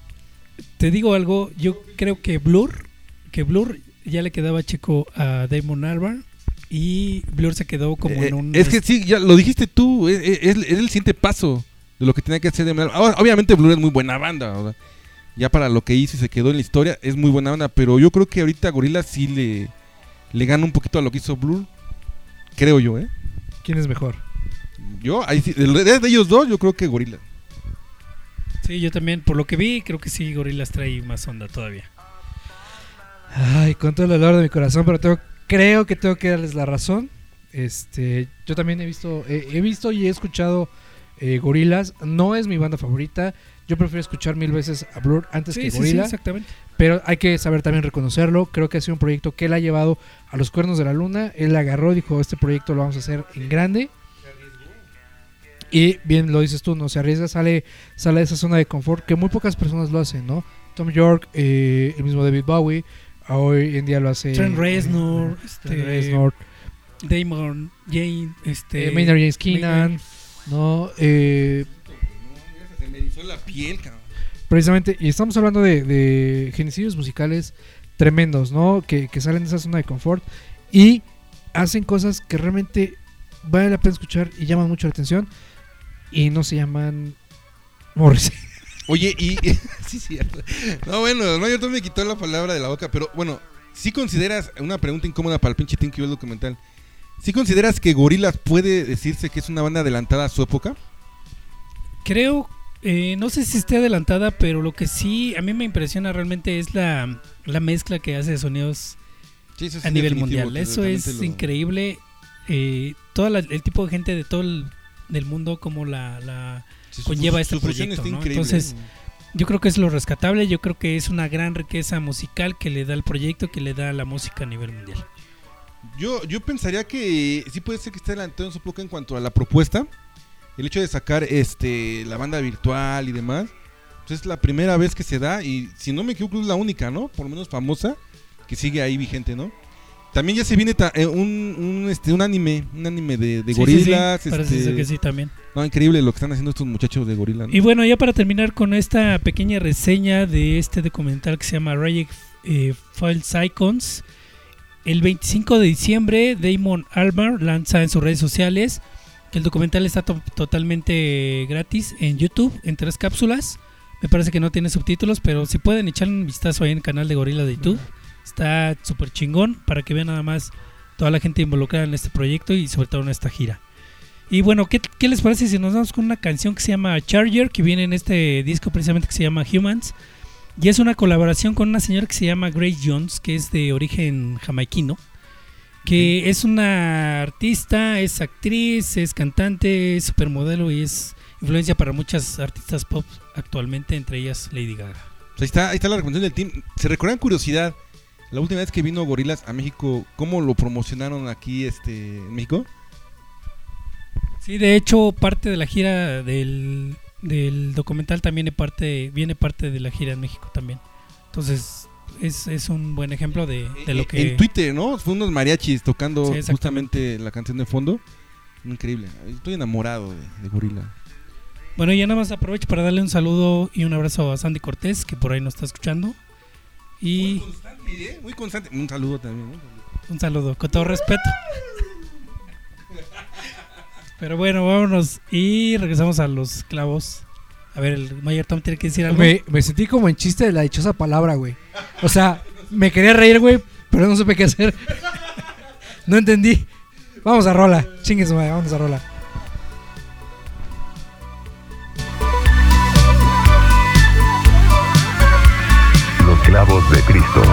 Te digo algo, yo creo que Blur, que Blur ya le quedaba chico a Damon Albarn y Blur se quedó como Eh, en un es que sí, ya lo dijiste tú, es, es- es el siguiente paso de lo que tenía que hacer. Ahora, Obviamente Blur es muy buena banda, ya para lo que hizo y se quedó en la historia es muy buena banda, pero yo creo que ahorita Gorilla sí le, le gana un poquito a lo que hizo Blur, creo yo, ¿eh? ¿Quién es mejor? Yo, ahí sí, de, de ellos dos, yo creo que Gorilla. Sí, yo también, por lo que vi, creo que sí, Gorillaz trae más onda todavía. Ay, con todo el dolor de mi corazón, pero tengo, creo que tengo que darles la razón. Este, yo también he visto, he, he visto y he escuchado eh, Gorilas. No es mi banda favorita. Yo prefiero escuchar mil veces a Blur antes Sí, que sí, sí, exactamente. pero hay que saber también reconocerlo. Creo que ha sido un proyecto que él ha llevado a los cuernos de la luna. Él agarró y dijo, este proyecto lo vamos a hacer en grande. Y bien lo dices tú, no se arriesga, sale, sale de esa zona de confort que muy pocas personas lo hacen, ¿no? Tom York, eh, el mismo David Bowie, hoy en día lo hace Trent Reznor, eh, este, Trent Reznor, Damon, Jane, este... eh, Maynard James Keenan, ¿no? Eh, erizó la piel, cabrón. precisamente, y estamos hablando de, de genocidios musicales tremendos, ¿no? Que, que salen de esa zona de confort y hacen cosas que realmente vale la pena escuchar y llaman mucho la atención y no se llaman Morrissey. Oye, y. sí, cierto. No, bueno, no, yo también me quitó la palabra de la boca, pero bueno, si consideras una pregunta incómoda para el pinche que vio el documental. ¿Sí consideras que Gorillaz puede decirse que es una banda adelantada a su época? Creo, eh, no sé si esté adelantada, pero lo que sí a mí me impresiona realmente es la, la mezcla que hace de sonidos Sí, eso es a nivel mundial. Eso es lo- increíble. Eh, todo la- el tipo de gente de todo el del mundo como la, la Sí, conlleva este su proyecto, está ¿no? increíble. Entonces, yo creo que es lo rescatable, yo creo que es una gran riqueza musical que le da el proyecto, que le da la música a nivel mundial. Yo, yo pensaría que sí puede ser que esté adelantado en su en cuanto a la propuesta. El hecho de sacar este la banda virtual y demás. Pues es la primera vez que se da y si no me equivoco es la única, ¿no? Por lo menos famosa que sigue ahí vigente, ¿no? También ya se viene ta- eh, un, un, este, un anime, un anime de, de Sí, sí, sí, gorilas. parece este, que sí también. No, increíble lo que están haciendo estos muchachos de gorila. ¿no? Y bueno, ya para terminar con esta pequeña reseña de este documental que se llama Rayek eh, Files Icons, el 25 de diciembre Damon Albarn lanza en sus redes sociales. El documental está to- totalmente gratis en YouTube, en tres cápsulas. Me parece que no tiene subtítulos, pero si pueden echarle un vistazo ahí en el canal de Gorila de YouTube. Está súper chingón para que vean nada más toda la gente involucrada en este proyecto y sobre todo en esta gira. Y bueno, ¿qué, qué les parece si nos vamos con una canción que se llama Charger, que viene en este disco precisamente que se llama Humans? Y es una colaboración con una señora que se llama Grace Jones, que es de origen jamaiquino, que es una artista, es actriz, es cantante, es supermodelo y es influencia para muchas artistas pop actualmente, entre ellas Lady Gaga. Ahí, está, ahí está la recomendación del team. ¿Se recuerdan curiosidad? La última vez que vino Gorilas a México, ¿cómo lo promocionaron aquí este, en México? Sí, de hecho, parte de la gira del, del documental también es parte, viene parte de la gira en México también. Entonces, es, es un buen ejemplo de, de lo Eh, que... En Twitter, ¿no? Fue unos mariachis tocando Sí, justamente la canción de fondo. Increíble. Estoy enamorado de, de Gorila. Bueno, ya nada más aprovecho para darle un saludo y un abrazo a Sandy Cortés, que por ahí nos está escuchando. Y constante, ¿eh? Muy constante. Un saludo también. ¿no? un saludo, con todo respeto. Pero bueno, vámonos y regresamos a los clavos. A ver, el Mayor Tom tiene que decir algo. Me, me sentí como en chiste de la dichosa palabra, güey. O sea, me quería reír, güey, pero no supe qué hacer. No entendí. Vamos a rola. Chingue su madre, vamos a rola. Los clavos de Cristo.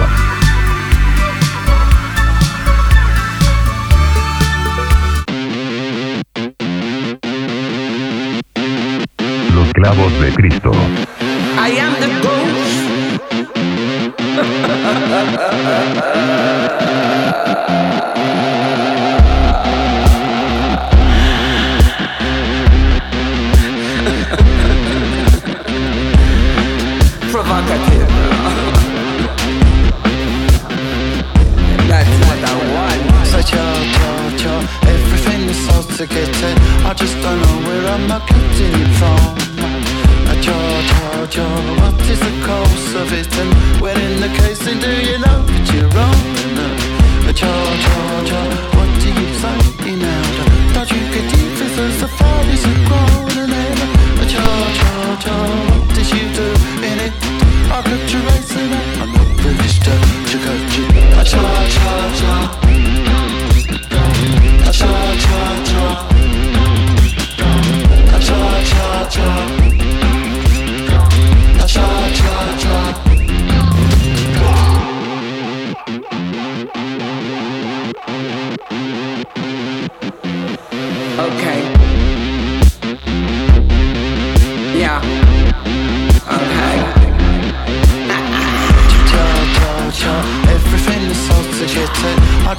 Los clavos de Cristo. I am the know where I'm getting it from. A cha cha cha, what is the cause of it? And when in the case, then do you know that you're wrong? A cha cha cha, what do you say now? Don't you get deep as the fire is grown and then a cha cha cha, what did you do in it? I got you racing up, I'm not British to to cut you. A cha cha cha. A cha cha cha.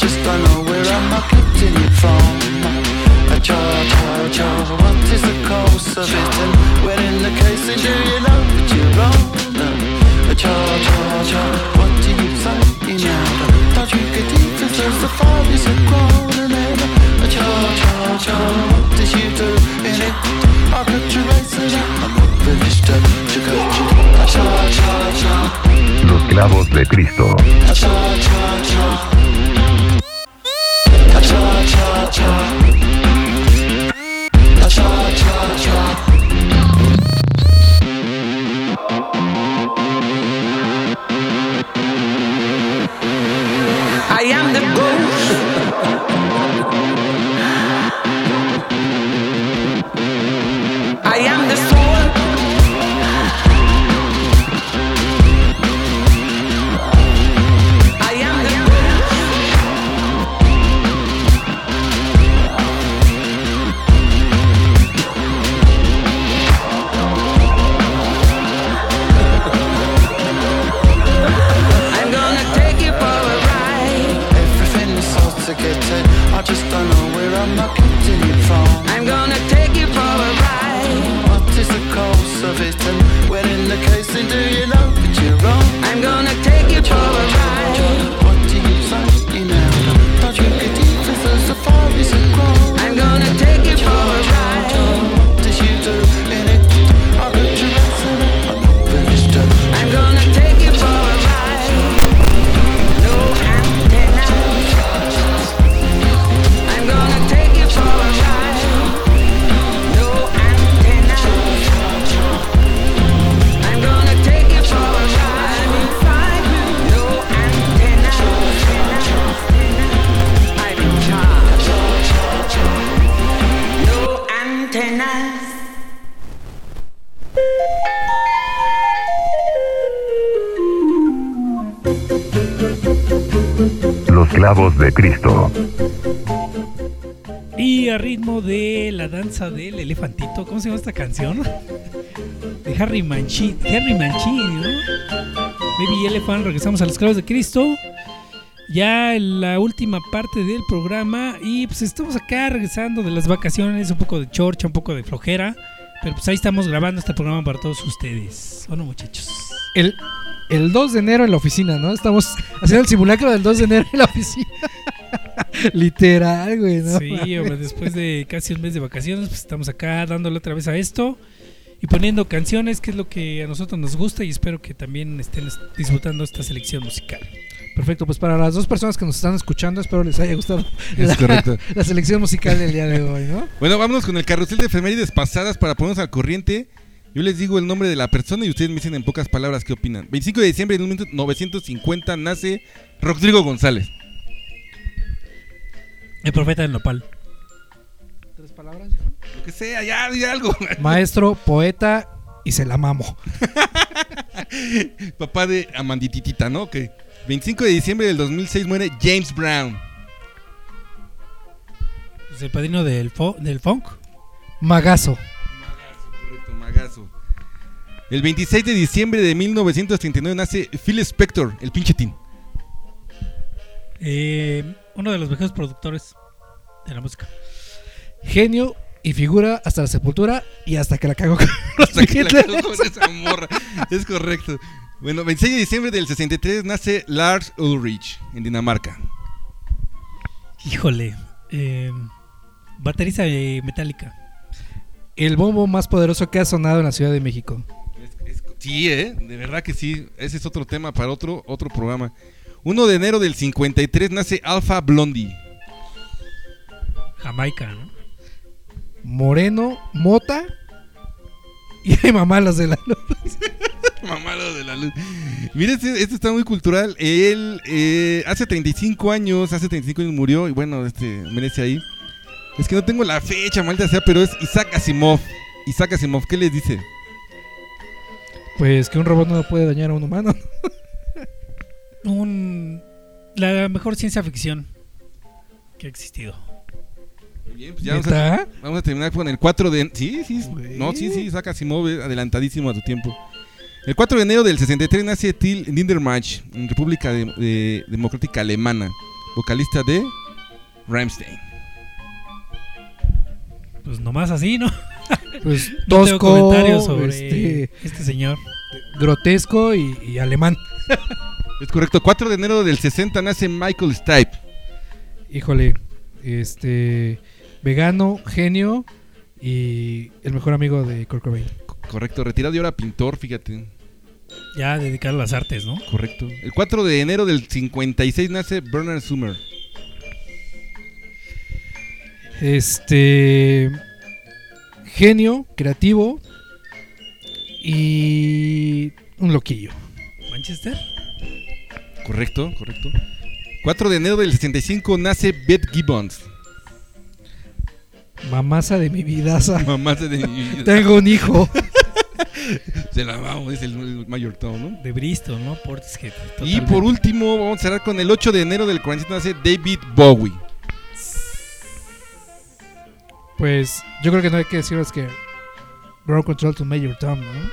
Just don't know where I'm getting it from. A cha cha cha. What is the cause of it? And when in the case, do you know that you're wrong? A. What do you say now? Don't you get the fire is a cha. What did you do in it? I got you racing. I'm not finished to to. A. Los clavos de Cristo. Del elefantito, ¿cómo se llama esta canción? De Harry Mancini, Harry Mancini, ¿no? Baby Elephant, regresamos a los clavos de Cristo. Ya en la última parte del programa y pues estamos acá regresando de las vacaciones, un poco de chorcha, un poco de flojera, pero pues ahí estamos grabando este programa para todos ustedes. ¿O no, muchachos? El, el 2 de enero en la oficina, ¿no? Estamos haciendo el simulacro del 2 de enero en la oficina. Literal, güey, ¿no? Sí, hombre, después de casi un mes de vacaciones, pues estamos acá dándole otra vez a esto y poniendo canciones, que es lo que a nosotros nos gusta y espero que también estén es- disfrutando esta selección musical. Perfecto, pues para las dos personas que nos están escuchando, espero les haya gustado Es la, correcto. la selección musical del día de hoy, ¿no? Bueno, vámonos con el carrusel de efemérides pasadas para ponernos al corriente. Yo les digo el nombre de la persona y ustedes me dicen en pocas palabras qué opinan. 25 de diciembre de 1950 nace Rodrigo González. El profeta del nopal. Tres palabras. Lo que sea, ya, di algo. Maestro, poeta y se la mamo. Papá de Amandititita, ¿no? Ok. 25 de diciembre del 2006 muere James Brown. Es el padrino del, fo- del funk. Magazo. Correcto, magazo. El 26 de diciembre de 1939 nace Phil Spector, el pinche tin. Eh, uno de los mejores productores de la música. Genio y figura hasta la sepultura y hasta que la cago con Hasta que la cagó con esa morra. Es correcto. Bueno, 26 de diciembre del 63 nace Lars Ulrich en Dinamarca. Híjole. eh, baterista de Metallica. El bombo más poderoso que ha sonado en la Ciudad de México. Es- es- sí, ¿eh? De verdad que sí. Ese es otro tema para otro, otro programa. 1 de enero del 53 nace Alpha Blondie. Jamaica, ¿no? Moreno, Mota y hay mamalas de la luz. Mamalo de la luz. Mira, este, este está muy cultural. Él eh, hace 35 años, hace 35 años murió y bueno, este merece ahí. Es que no tengo la fecha, maldita sea, pero es Isaac Asimov. Isaac Asimov, ¿qué les dice? Pues que un robot no puede dañar a un humano. Un, la mejor ciencia ficción que ha existido. Muy bien, pues ya vamos a, ¿Neta? vamos a terminar con el 4 de... Sí, sí, no, sí, sí, Isaac Asimov, eh, adelantadísimo a tu tiempo. El 4 de enero del 63 nace Till Lindermach en República de- de- Democrática Alemana, vocalista de Rammstein. Pues nomás así, ¿no? Pues No tengo tosco, comentarios sobre este, este señor. grotesco y, y alemán. Es correcto, 4 de enero del 60 nace Michael Stipe. Híjole, este vegano, genio y el mejor amigo de Kurt Cobain. Correcto, retirado y ahora pintor, fíjate. Ya dedicado a las artes, ¿no? Correcto. El 4 de enero del 56 nace Bernard Summer. Este genio, creativo y un loquillo. Manchester. Correcto, correcto. 4 de enero del 65 nace Beth Gibbons. Mamasa de mi vidaza. Mamá de mi vida. Tengo un hijo. Se la vamos, es el, el Mayor Tom, ¿no? De Bristol, ¿no? Portishead. Y totalmente. por último, vamos a cerrar con el 8 de enero del 47 nace David Bowie. Pues yo creo que no hay que decirles que Ground Control to Major Tom, ¿no?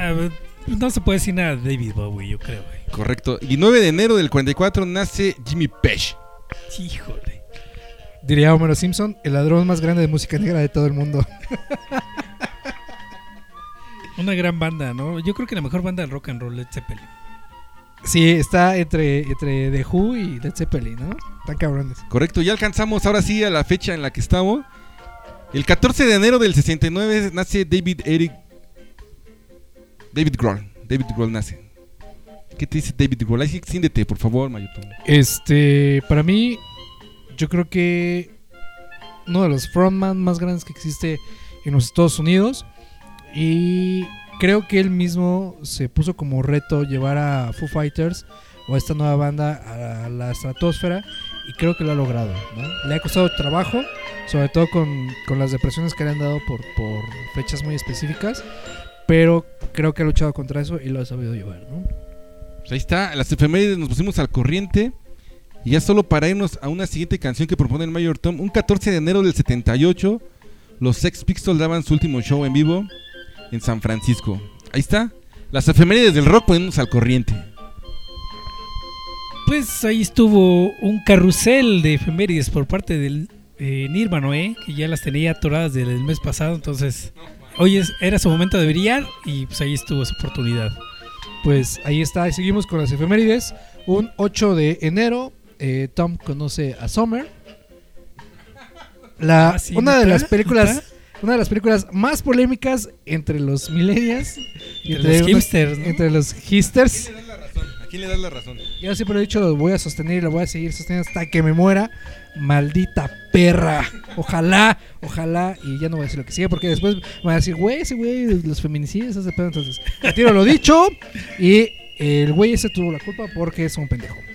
A ver, pues no se puede decir nada de David Bowie, yo creo, güey. Correcto. Y 9 de enero del 44 nace Jimmy Page. Híjole. Diría Homero Simpson, el ladrón más grande de música negra de todo el mundo. Una gran banda, ¿no? Yo creo que la mejor banda de rock and roll, Led Zeppelin. Sí, está entre, entre The Who y Led Zeppelin, ¿no? Están cabrones. Correcto, ya alcanzamos ahora sí a la fecha en la que estamos. El 14 de enero del 69 nace David Eric. David Grohl. David Grohl nace. ¿Qué te dice David Grohl? Ahí por favor, Mayotón. Este, para mí, yo creo que uno de los frontman más grandes que existe en los Estados Unidos. Y creo que él mismo se puso como reto llevar a Foo Fighters o a esta nueva banda a la estratosfera. Y creo que lo ha logrado. ¿no? Le ha costado trabajo, sobre todo con, con las depresiones que le han dado por, por fechas muy específicas. Pero creo que ha luchado contra eso y lo ha sabido llevar. ¿no? Pues ahí está, las efemérides nos pusimos al corriente. Y ya solo para irnos a una siguiente canción que propone el Mayor Tom. Un 14 de enero del 78, los Sex Pistols daban su último show en vivo en San Francisco. Ahí está, las efemérides del rock poniéndonos al corriente. Pues ahí estuvo un carrusel de efemérides por parte del eh, Nirvana, ¿eh? Que ya las tenía atoradas desde el mes pasado, entonces hoy es, era su momento de brillar y pues ahí estuvo su oportunidad. Pues ahí está, y seguimos con las efemérides. Un 8 de enero, eh, Tom conoce a Summer. La, Ah, sí, una de las películas, una de las películas más polémicas entre los millennials, Entre los hipsters, ¿no? entre los hipsters. ¿A quién le das la razón? Yo siempre he dicho, lo voy a sostener y lo voy a seguir sosteniendo hasta que me muera. Maldita perra. Ojalá, ojalá. Y ya no voy a decir lo que sigue porque después me van a decir, güey, ese güey, los feminicidios, ese pedo. Entonces, retiro lo dicho. Y el güey ese tuvo la culpa porque es un pendejo.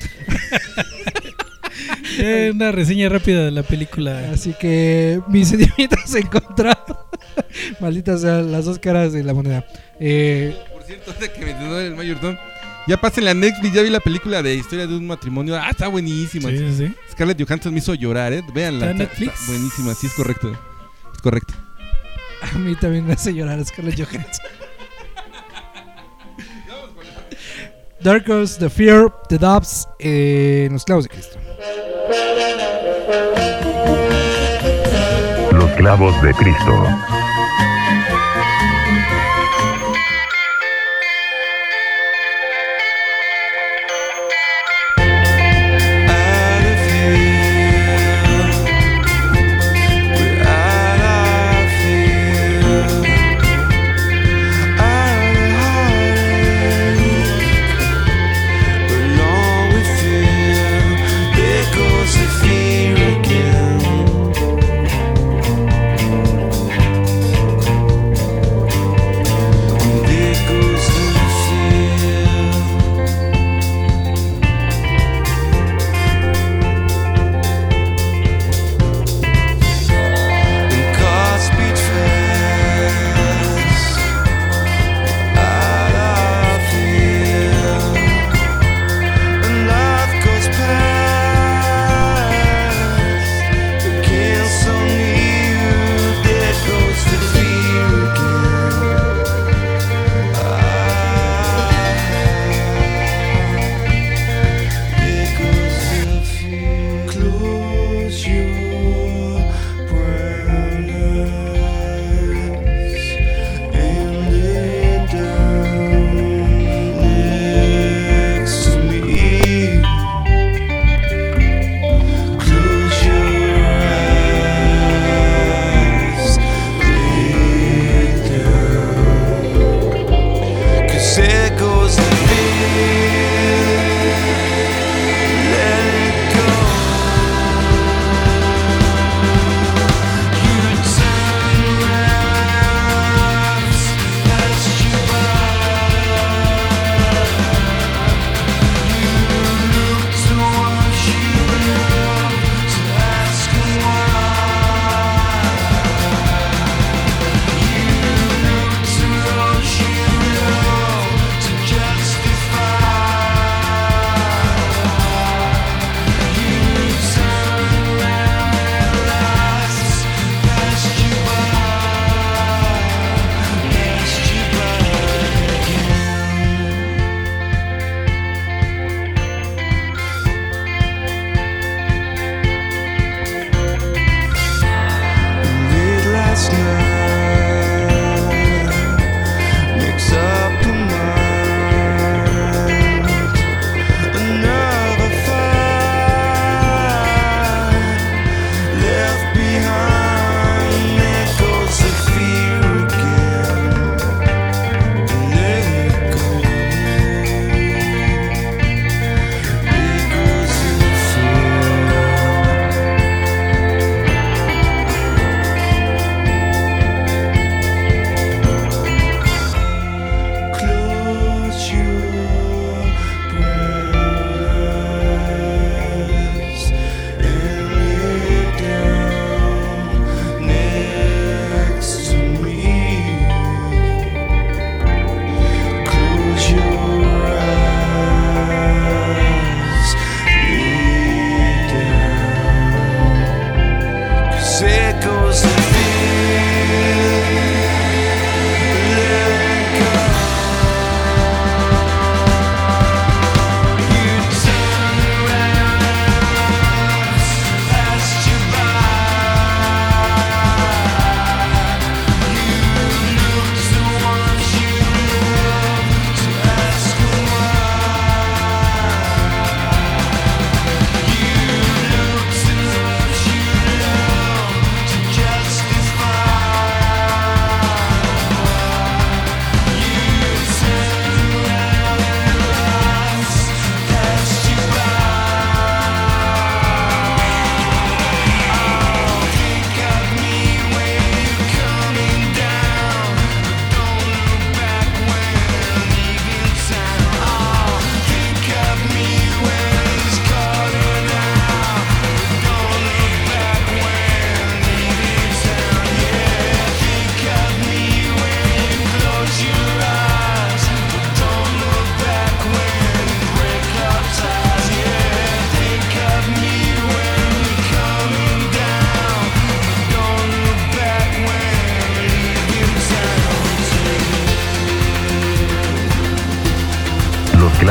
Eh, una reseña rápida de la película. Así que mis sentimientos encontrados. Malditas sean las dos caras de la moneda. Eh, Por cierto, ahorita que mencionó el Mayor Tom, ya pásenle a Netflix, ya vi la película de Historia de un matrimonio. Ah, está buenísima. Sí, sí, sí. Scarlett Johansson me hizo llorar, ¿eh? Véanla. ¿Está en Netflix? buenísima, sí, es correcto. Es correcto. a mí también me hace llorar Scarlett Johansson. There Goes the Fear, The Dubs, eh, en los clavos de Cristo. Los clavos de Cristo.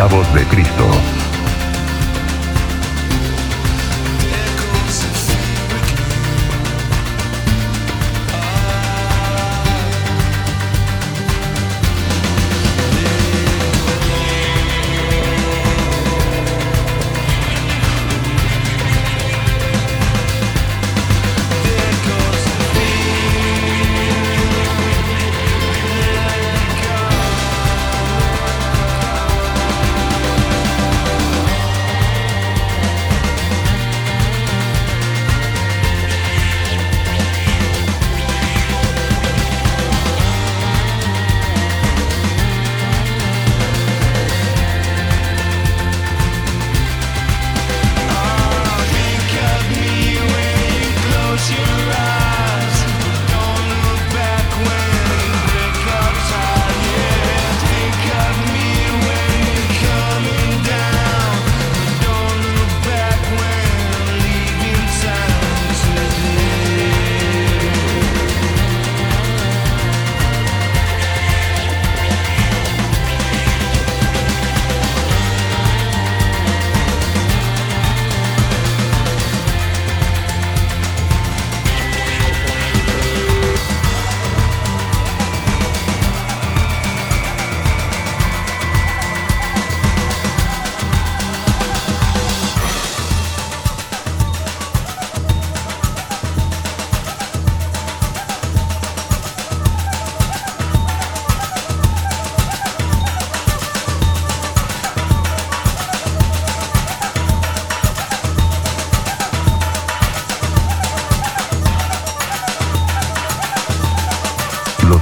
Clavos de Cristo.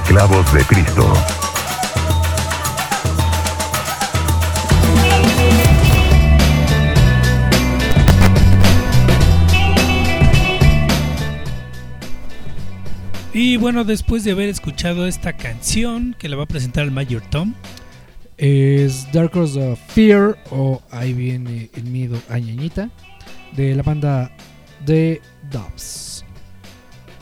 Clavos de Cristo. Y bueno, después de haber escuchado esta canción que la va a presentar el Mayor Tom, Es Dark Cross of Fear o Ahí viene el miedo a ñañita de la banda The Doves.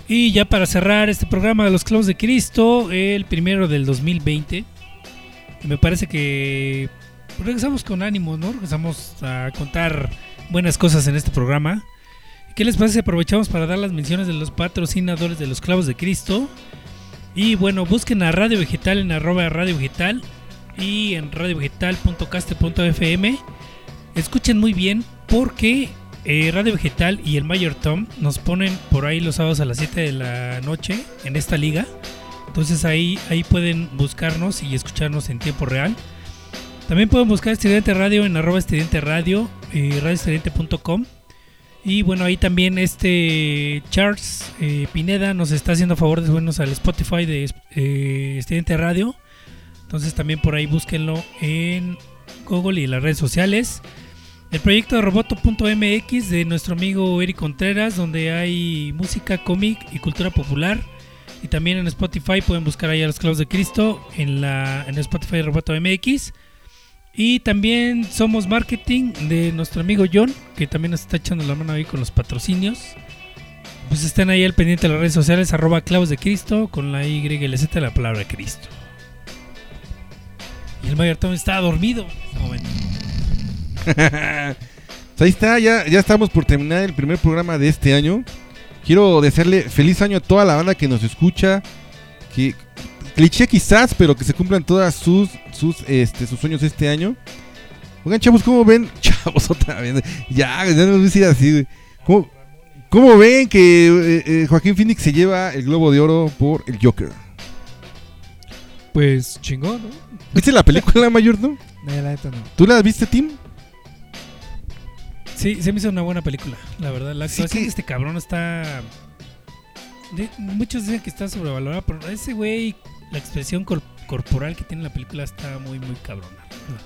Y ya para cerrar este programa de los clavos de Cristo, el primero del 2020, me parece que regresamos con ánimo, ¿no? Regresamos a contar buenas cosas en este programa. ¿Qué les parece si aprovechamos para dar las menciones de los patrocinadores de los clavos de Cristo? Y bueno, busquen a Radio Vegetal en arroba Radio Vegetal y en radiovegetal.caster.fm. Escuchen muy bien porque eh, Radio Vegetal y el Mayor Tom nos ponen por ahí los sábados a las 7 de la noche en esta liga. Entonces ahí, ahí pueden buscarnos y escucharnos en tiempo real. También pueden buscar Estridente Radio en Estridente Radio y radioestridente.com. Y bueno, ahí también este Charles eh, Pineda nos está haciendo favor de subirnos al Spotify de eh, Estridente Radio. Entonces también por ahí búsquenlo en Google y en las redes sociales. El proyecto de roboto.mx de nuestro amigo Eric Contreras, donde hay música, cómic y cultura popular. Y también en Spotify pueden buscar ahí a los clavos de Cristo en, la, Spotify de Roboto.mx. Y también somos marketing de nuestro amigo John, que también nos está echando la mano ahí con los patrocinios. Pues estén ahí al pendiente de las redes sociales, arroba clavos de Cristo, con la Y la Z de la palabra Cristo. Y el Mayor Tom está dormido en este momento. Pues ahí está, ya, ya estamos por terminar el primer programa de este año. Quiero desearle feliz año a toda la banda que nos escucha. Que cliché quizás, pero que se cumplan todas sus sus este sus sueños este año. Oigan, chavos, ¿cómo ven? Chavos, otra vez. Ya, ya no decir así, güey. ¿Cómo, cómo ven que eh, eh, Joaquín Phoenix se lleva el Globo de Oro por el Joker? Pues chingón, ¿no? ¿Viste la película mayor, no? No, la neta no. ¿Tú la viste, Tim? Sí, se me hizo una buena película, la verdad. La Sí actuación que- de este cabrón está. de- muchos dicen que está sobrevalorada, pero ese güey, la expresión cor- corporal que tiene en la película está muy, muy cabrona.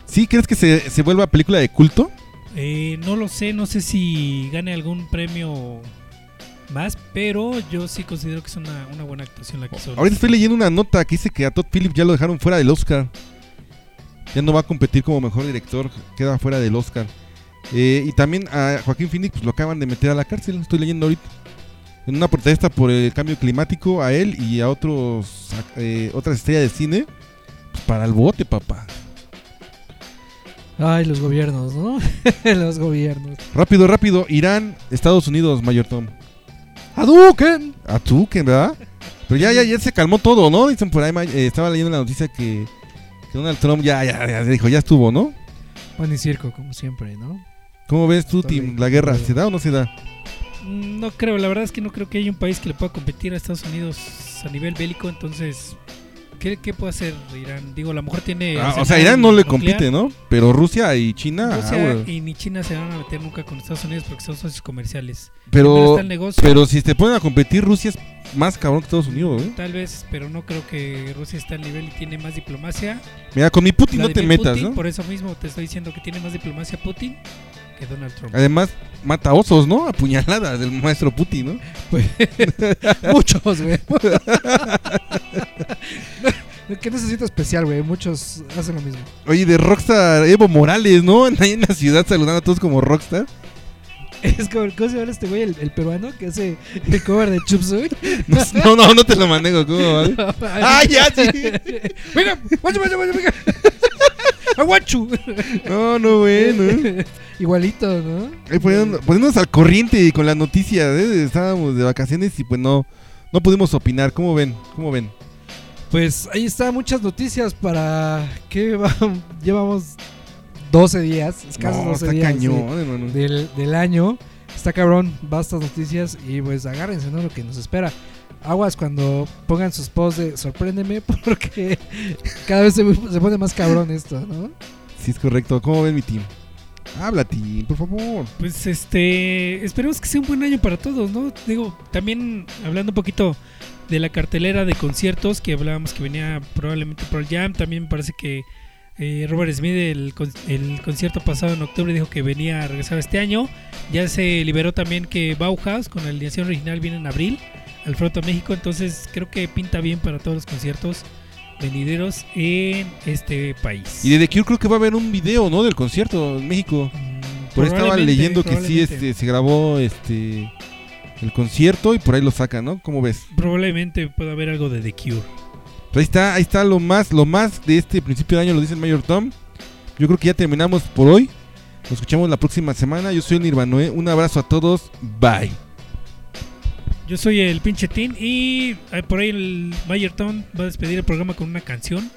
¿Sí crees que se, se vuelva película de culto? Eh, no lo sé, no sé si gane algún premio más, pero yo sí considero que es una, una buena actuación la que hizo. Ahorita estoy leyendo una nota que dice que a Todd Phillips ya lo dejaron fuera del Oscar. Ya no va a competir como mejor director, queda fuera del Oscar. Eh, y también a Joaquín Phoenix pues, lo acaban de meter a la cárcel, estoy leyendo ahorita. En una protesta por el cambio climático a él y a otros eh, otras estrellas de cine pues, para el bote, papá. Ay, los gobiernos, ¿no? los gobiernos. Rápido, rápido. Irán, Estados Unidos, Mayor Tom. ¡Hadouken! A tú, que ¿verdad? Pero ya, ya, ya se calmó todo, ¿no? Dicen por ahí, eh, estaba leyendo la noticia que, que Donald Trump ya, ya, ya dijo, ya estuvo, ¿no? Pan y circo, como siempre, ¿no? ¿Cómo ves tú, Tim? ¿La guerra se da o no se da? Mm, No creo, la verdad es que no creo que haya un país que le pueda competir a Estados Unidos a nivel bélico, entonces, ¿qué, qué puede hacer Irán? Digo, a lo mejor tiene... Ah, o sea, Irán no le nuclear. compite, ¿no? Pero Rusia y China, ah, Rusia güey. y ni China se van a meter nunca con Estados Unidos porque son socios comerciales. Pero, está el negocio, pero si te ponen a competir, Rusia es más cabrón que Estados Unidos, ¿eh? tal vez, pero no creo que Rusia esté al nivel y tiene más diplomacia. Mira, con mi Putin no te metas, Putin, ¿no? Por eso mismo te estoy diciendo que tiene más diplomacia Putin que Donald Trump. Además, mata osos, ¿no? A puñaladas del maestro Putin, ¿no? Muchos, güey. ¿Qué necesito especial, güey? Muchos hacen lo mismo. Oye, de Rockstar, Evo Morales, ¿no? Ahí en la ciudad saludando a todos como Rockstar. Es como, ¿cómo se llama este güey? El, el peruano que hace el cover de Chup Suey. No, no, no te lo manejo, ¿cómo vale? ¡Ah, ya, sí! Venga, guacho, guacho, venga. Aguachu. No, no, bueno. Igualito, ¿no? Ahí poniendo- poniéndonos al corriente con las noticias, ¿eh? Estábamos de vacaciones y pues no, no pudimos opinar. ¿Cómo ven? ¿Cómo ven? Pues ahí está, muchas noticias para que llevamos 12 días, escasos No, 12 está días cañón, del, del año. Está cabrón, bastas noticias y pues agárrense, ¿no? Lo que nos espera. Aguas cuando pongan sus posts de sorpréndeme porque cada vez se, se pone más cabrón esto, ¿no? Sí, es correcto. ¿Cómo ven mi team? Habla, team, por favor. Pues este, esperemos que sea un buen año para todos, ¿no? Digo, también hablando un poquito de la cartelera de conciertos que hablábamos que venía probablemente Pearl Jam, también me parece que eh, Robert Smith el, el concierto pasado en octubre dijo que venía a regresar este año. Ya se liberó también que Bauhaus con la alineación original viene en abril al Frontón México, entonces creo que pinta bien para todos los conciertos venideros en este país. Y de The Cure creo que va a haber un video, ¿no? Del concierto en México. Mm, Por ahí estaba leyendo que sí este, se grabó este el concierto y por ahí lo sacan, ¿no? ¿Cómo ves? Probablemente pueda haber algo de The Cure. Pues ahí está, ahí está lo más, lo más de este principio de año, lo dice el Mayor Tom. Yo creo que ya terminamos por hoy. Nos escuchamos la próxima semana. Yo soy el Nirvanoe. Un abrazo a todos. Bye. Yo soy el pinche Tin y eh, por ahí el Mayor Tom va a despedir el programa con una canción.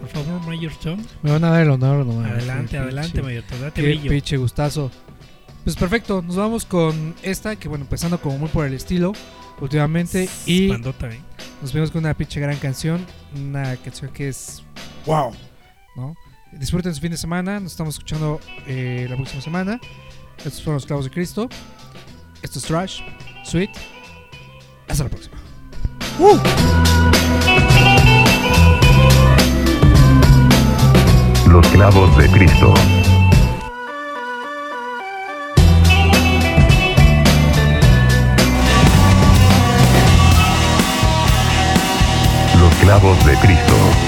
Por favor, Mayor Tom. Me van a dar el honor, no mames. Adelante, adelante, pinche- Mayor Tom. Date Qué brillo. pinche gustazo. Pues perfecto, nos vamos con esta, que bueno, empezando como muy por el estilo últimamente. Y Bandota, eh. nos vemos con una pinche gran canción. Una canción que es wow, ¿no? Disfruten su fin de semana. Nos estamos escuchando eh, la próxima semana. Estos fueron los clavos de Cristo. Esto es Trash, Sweet. Hasta la próxima. Los clavos de Cristo. Los clavos de Cristo.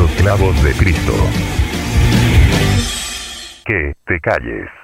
Los clavos de Cristo. Que te calles.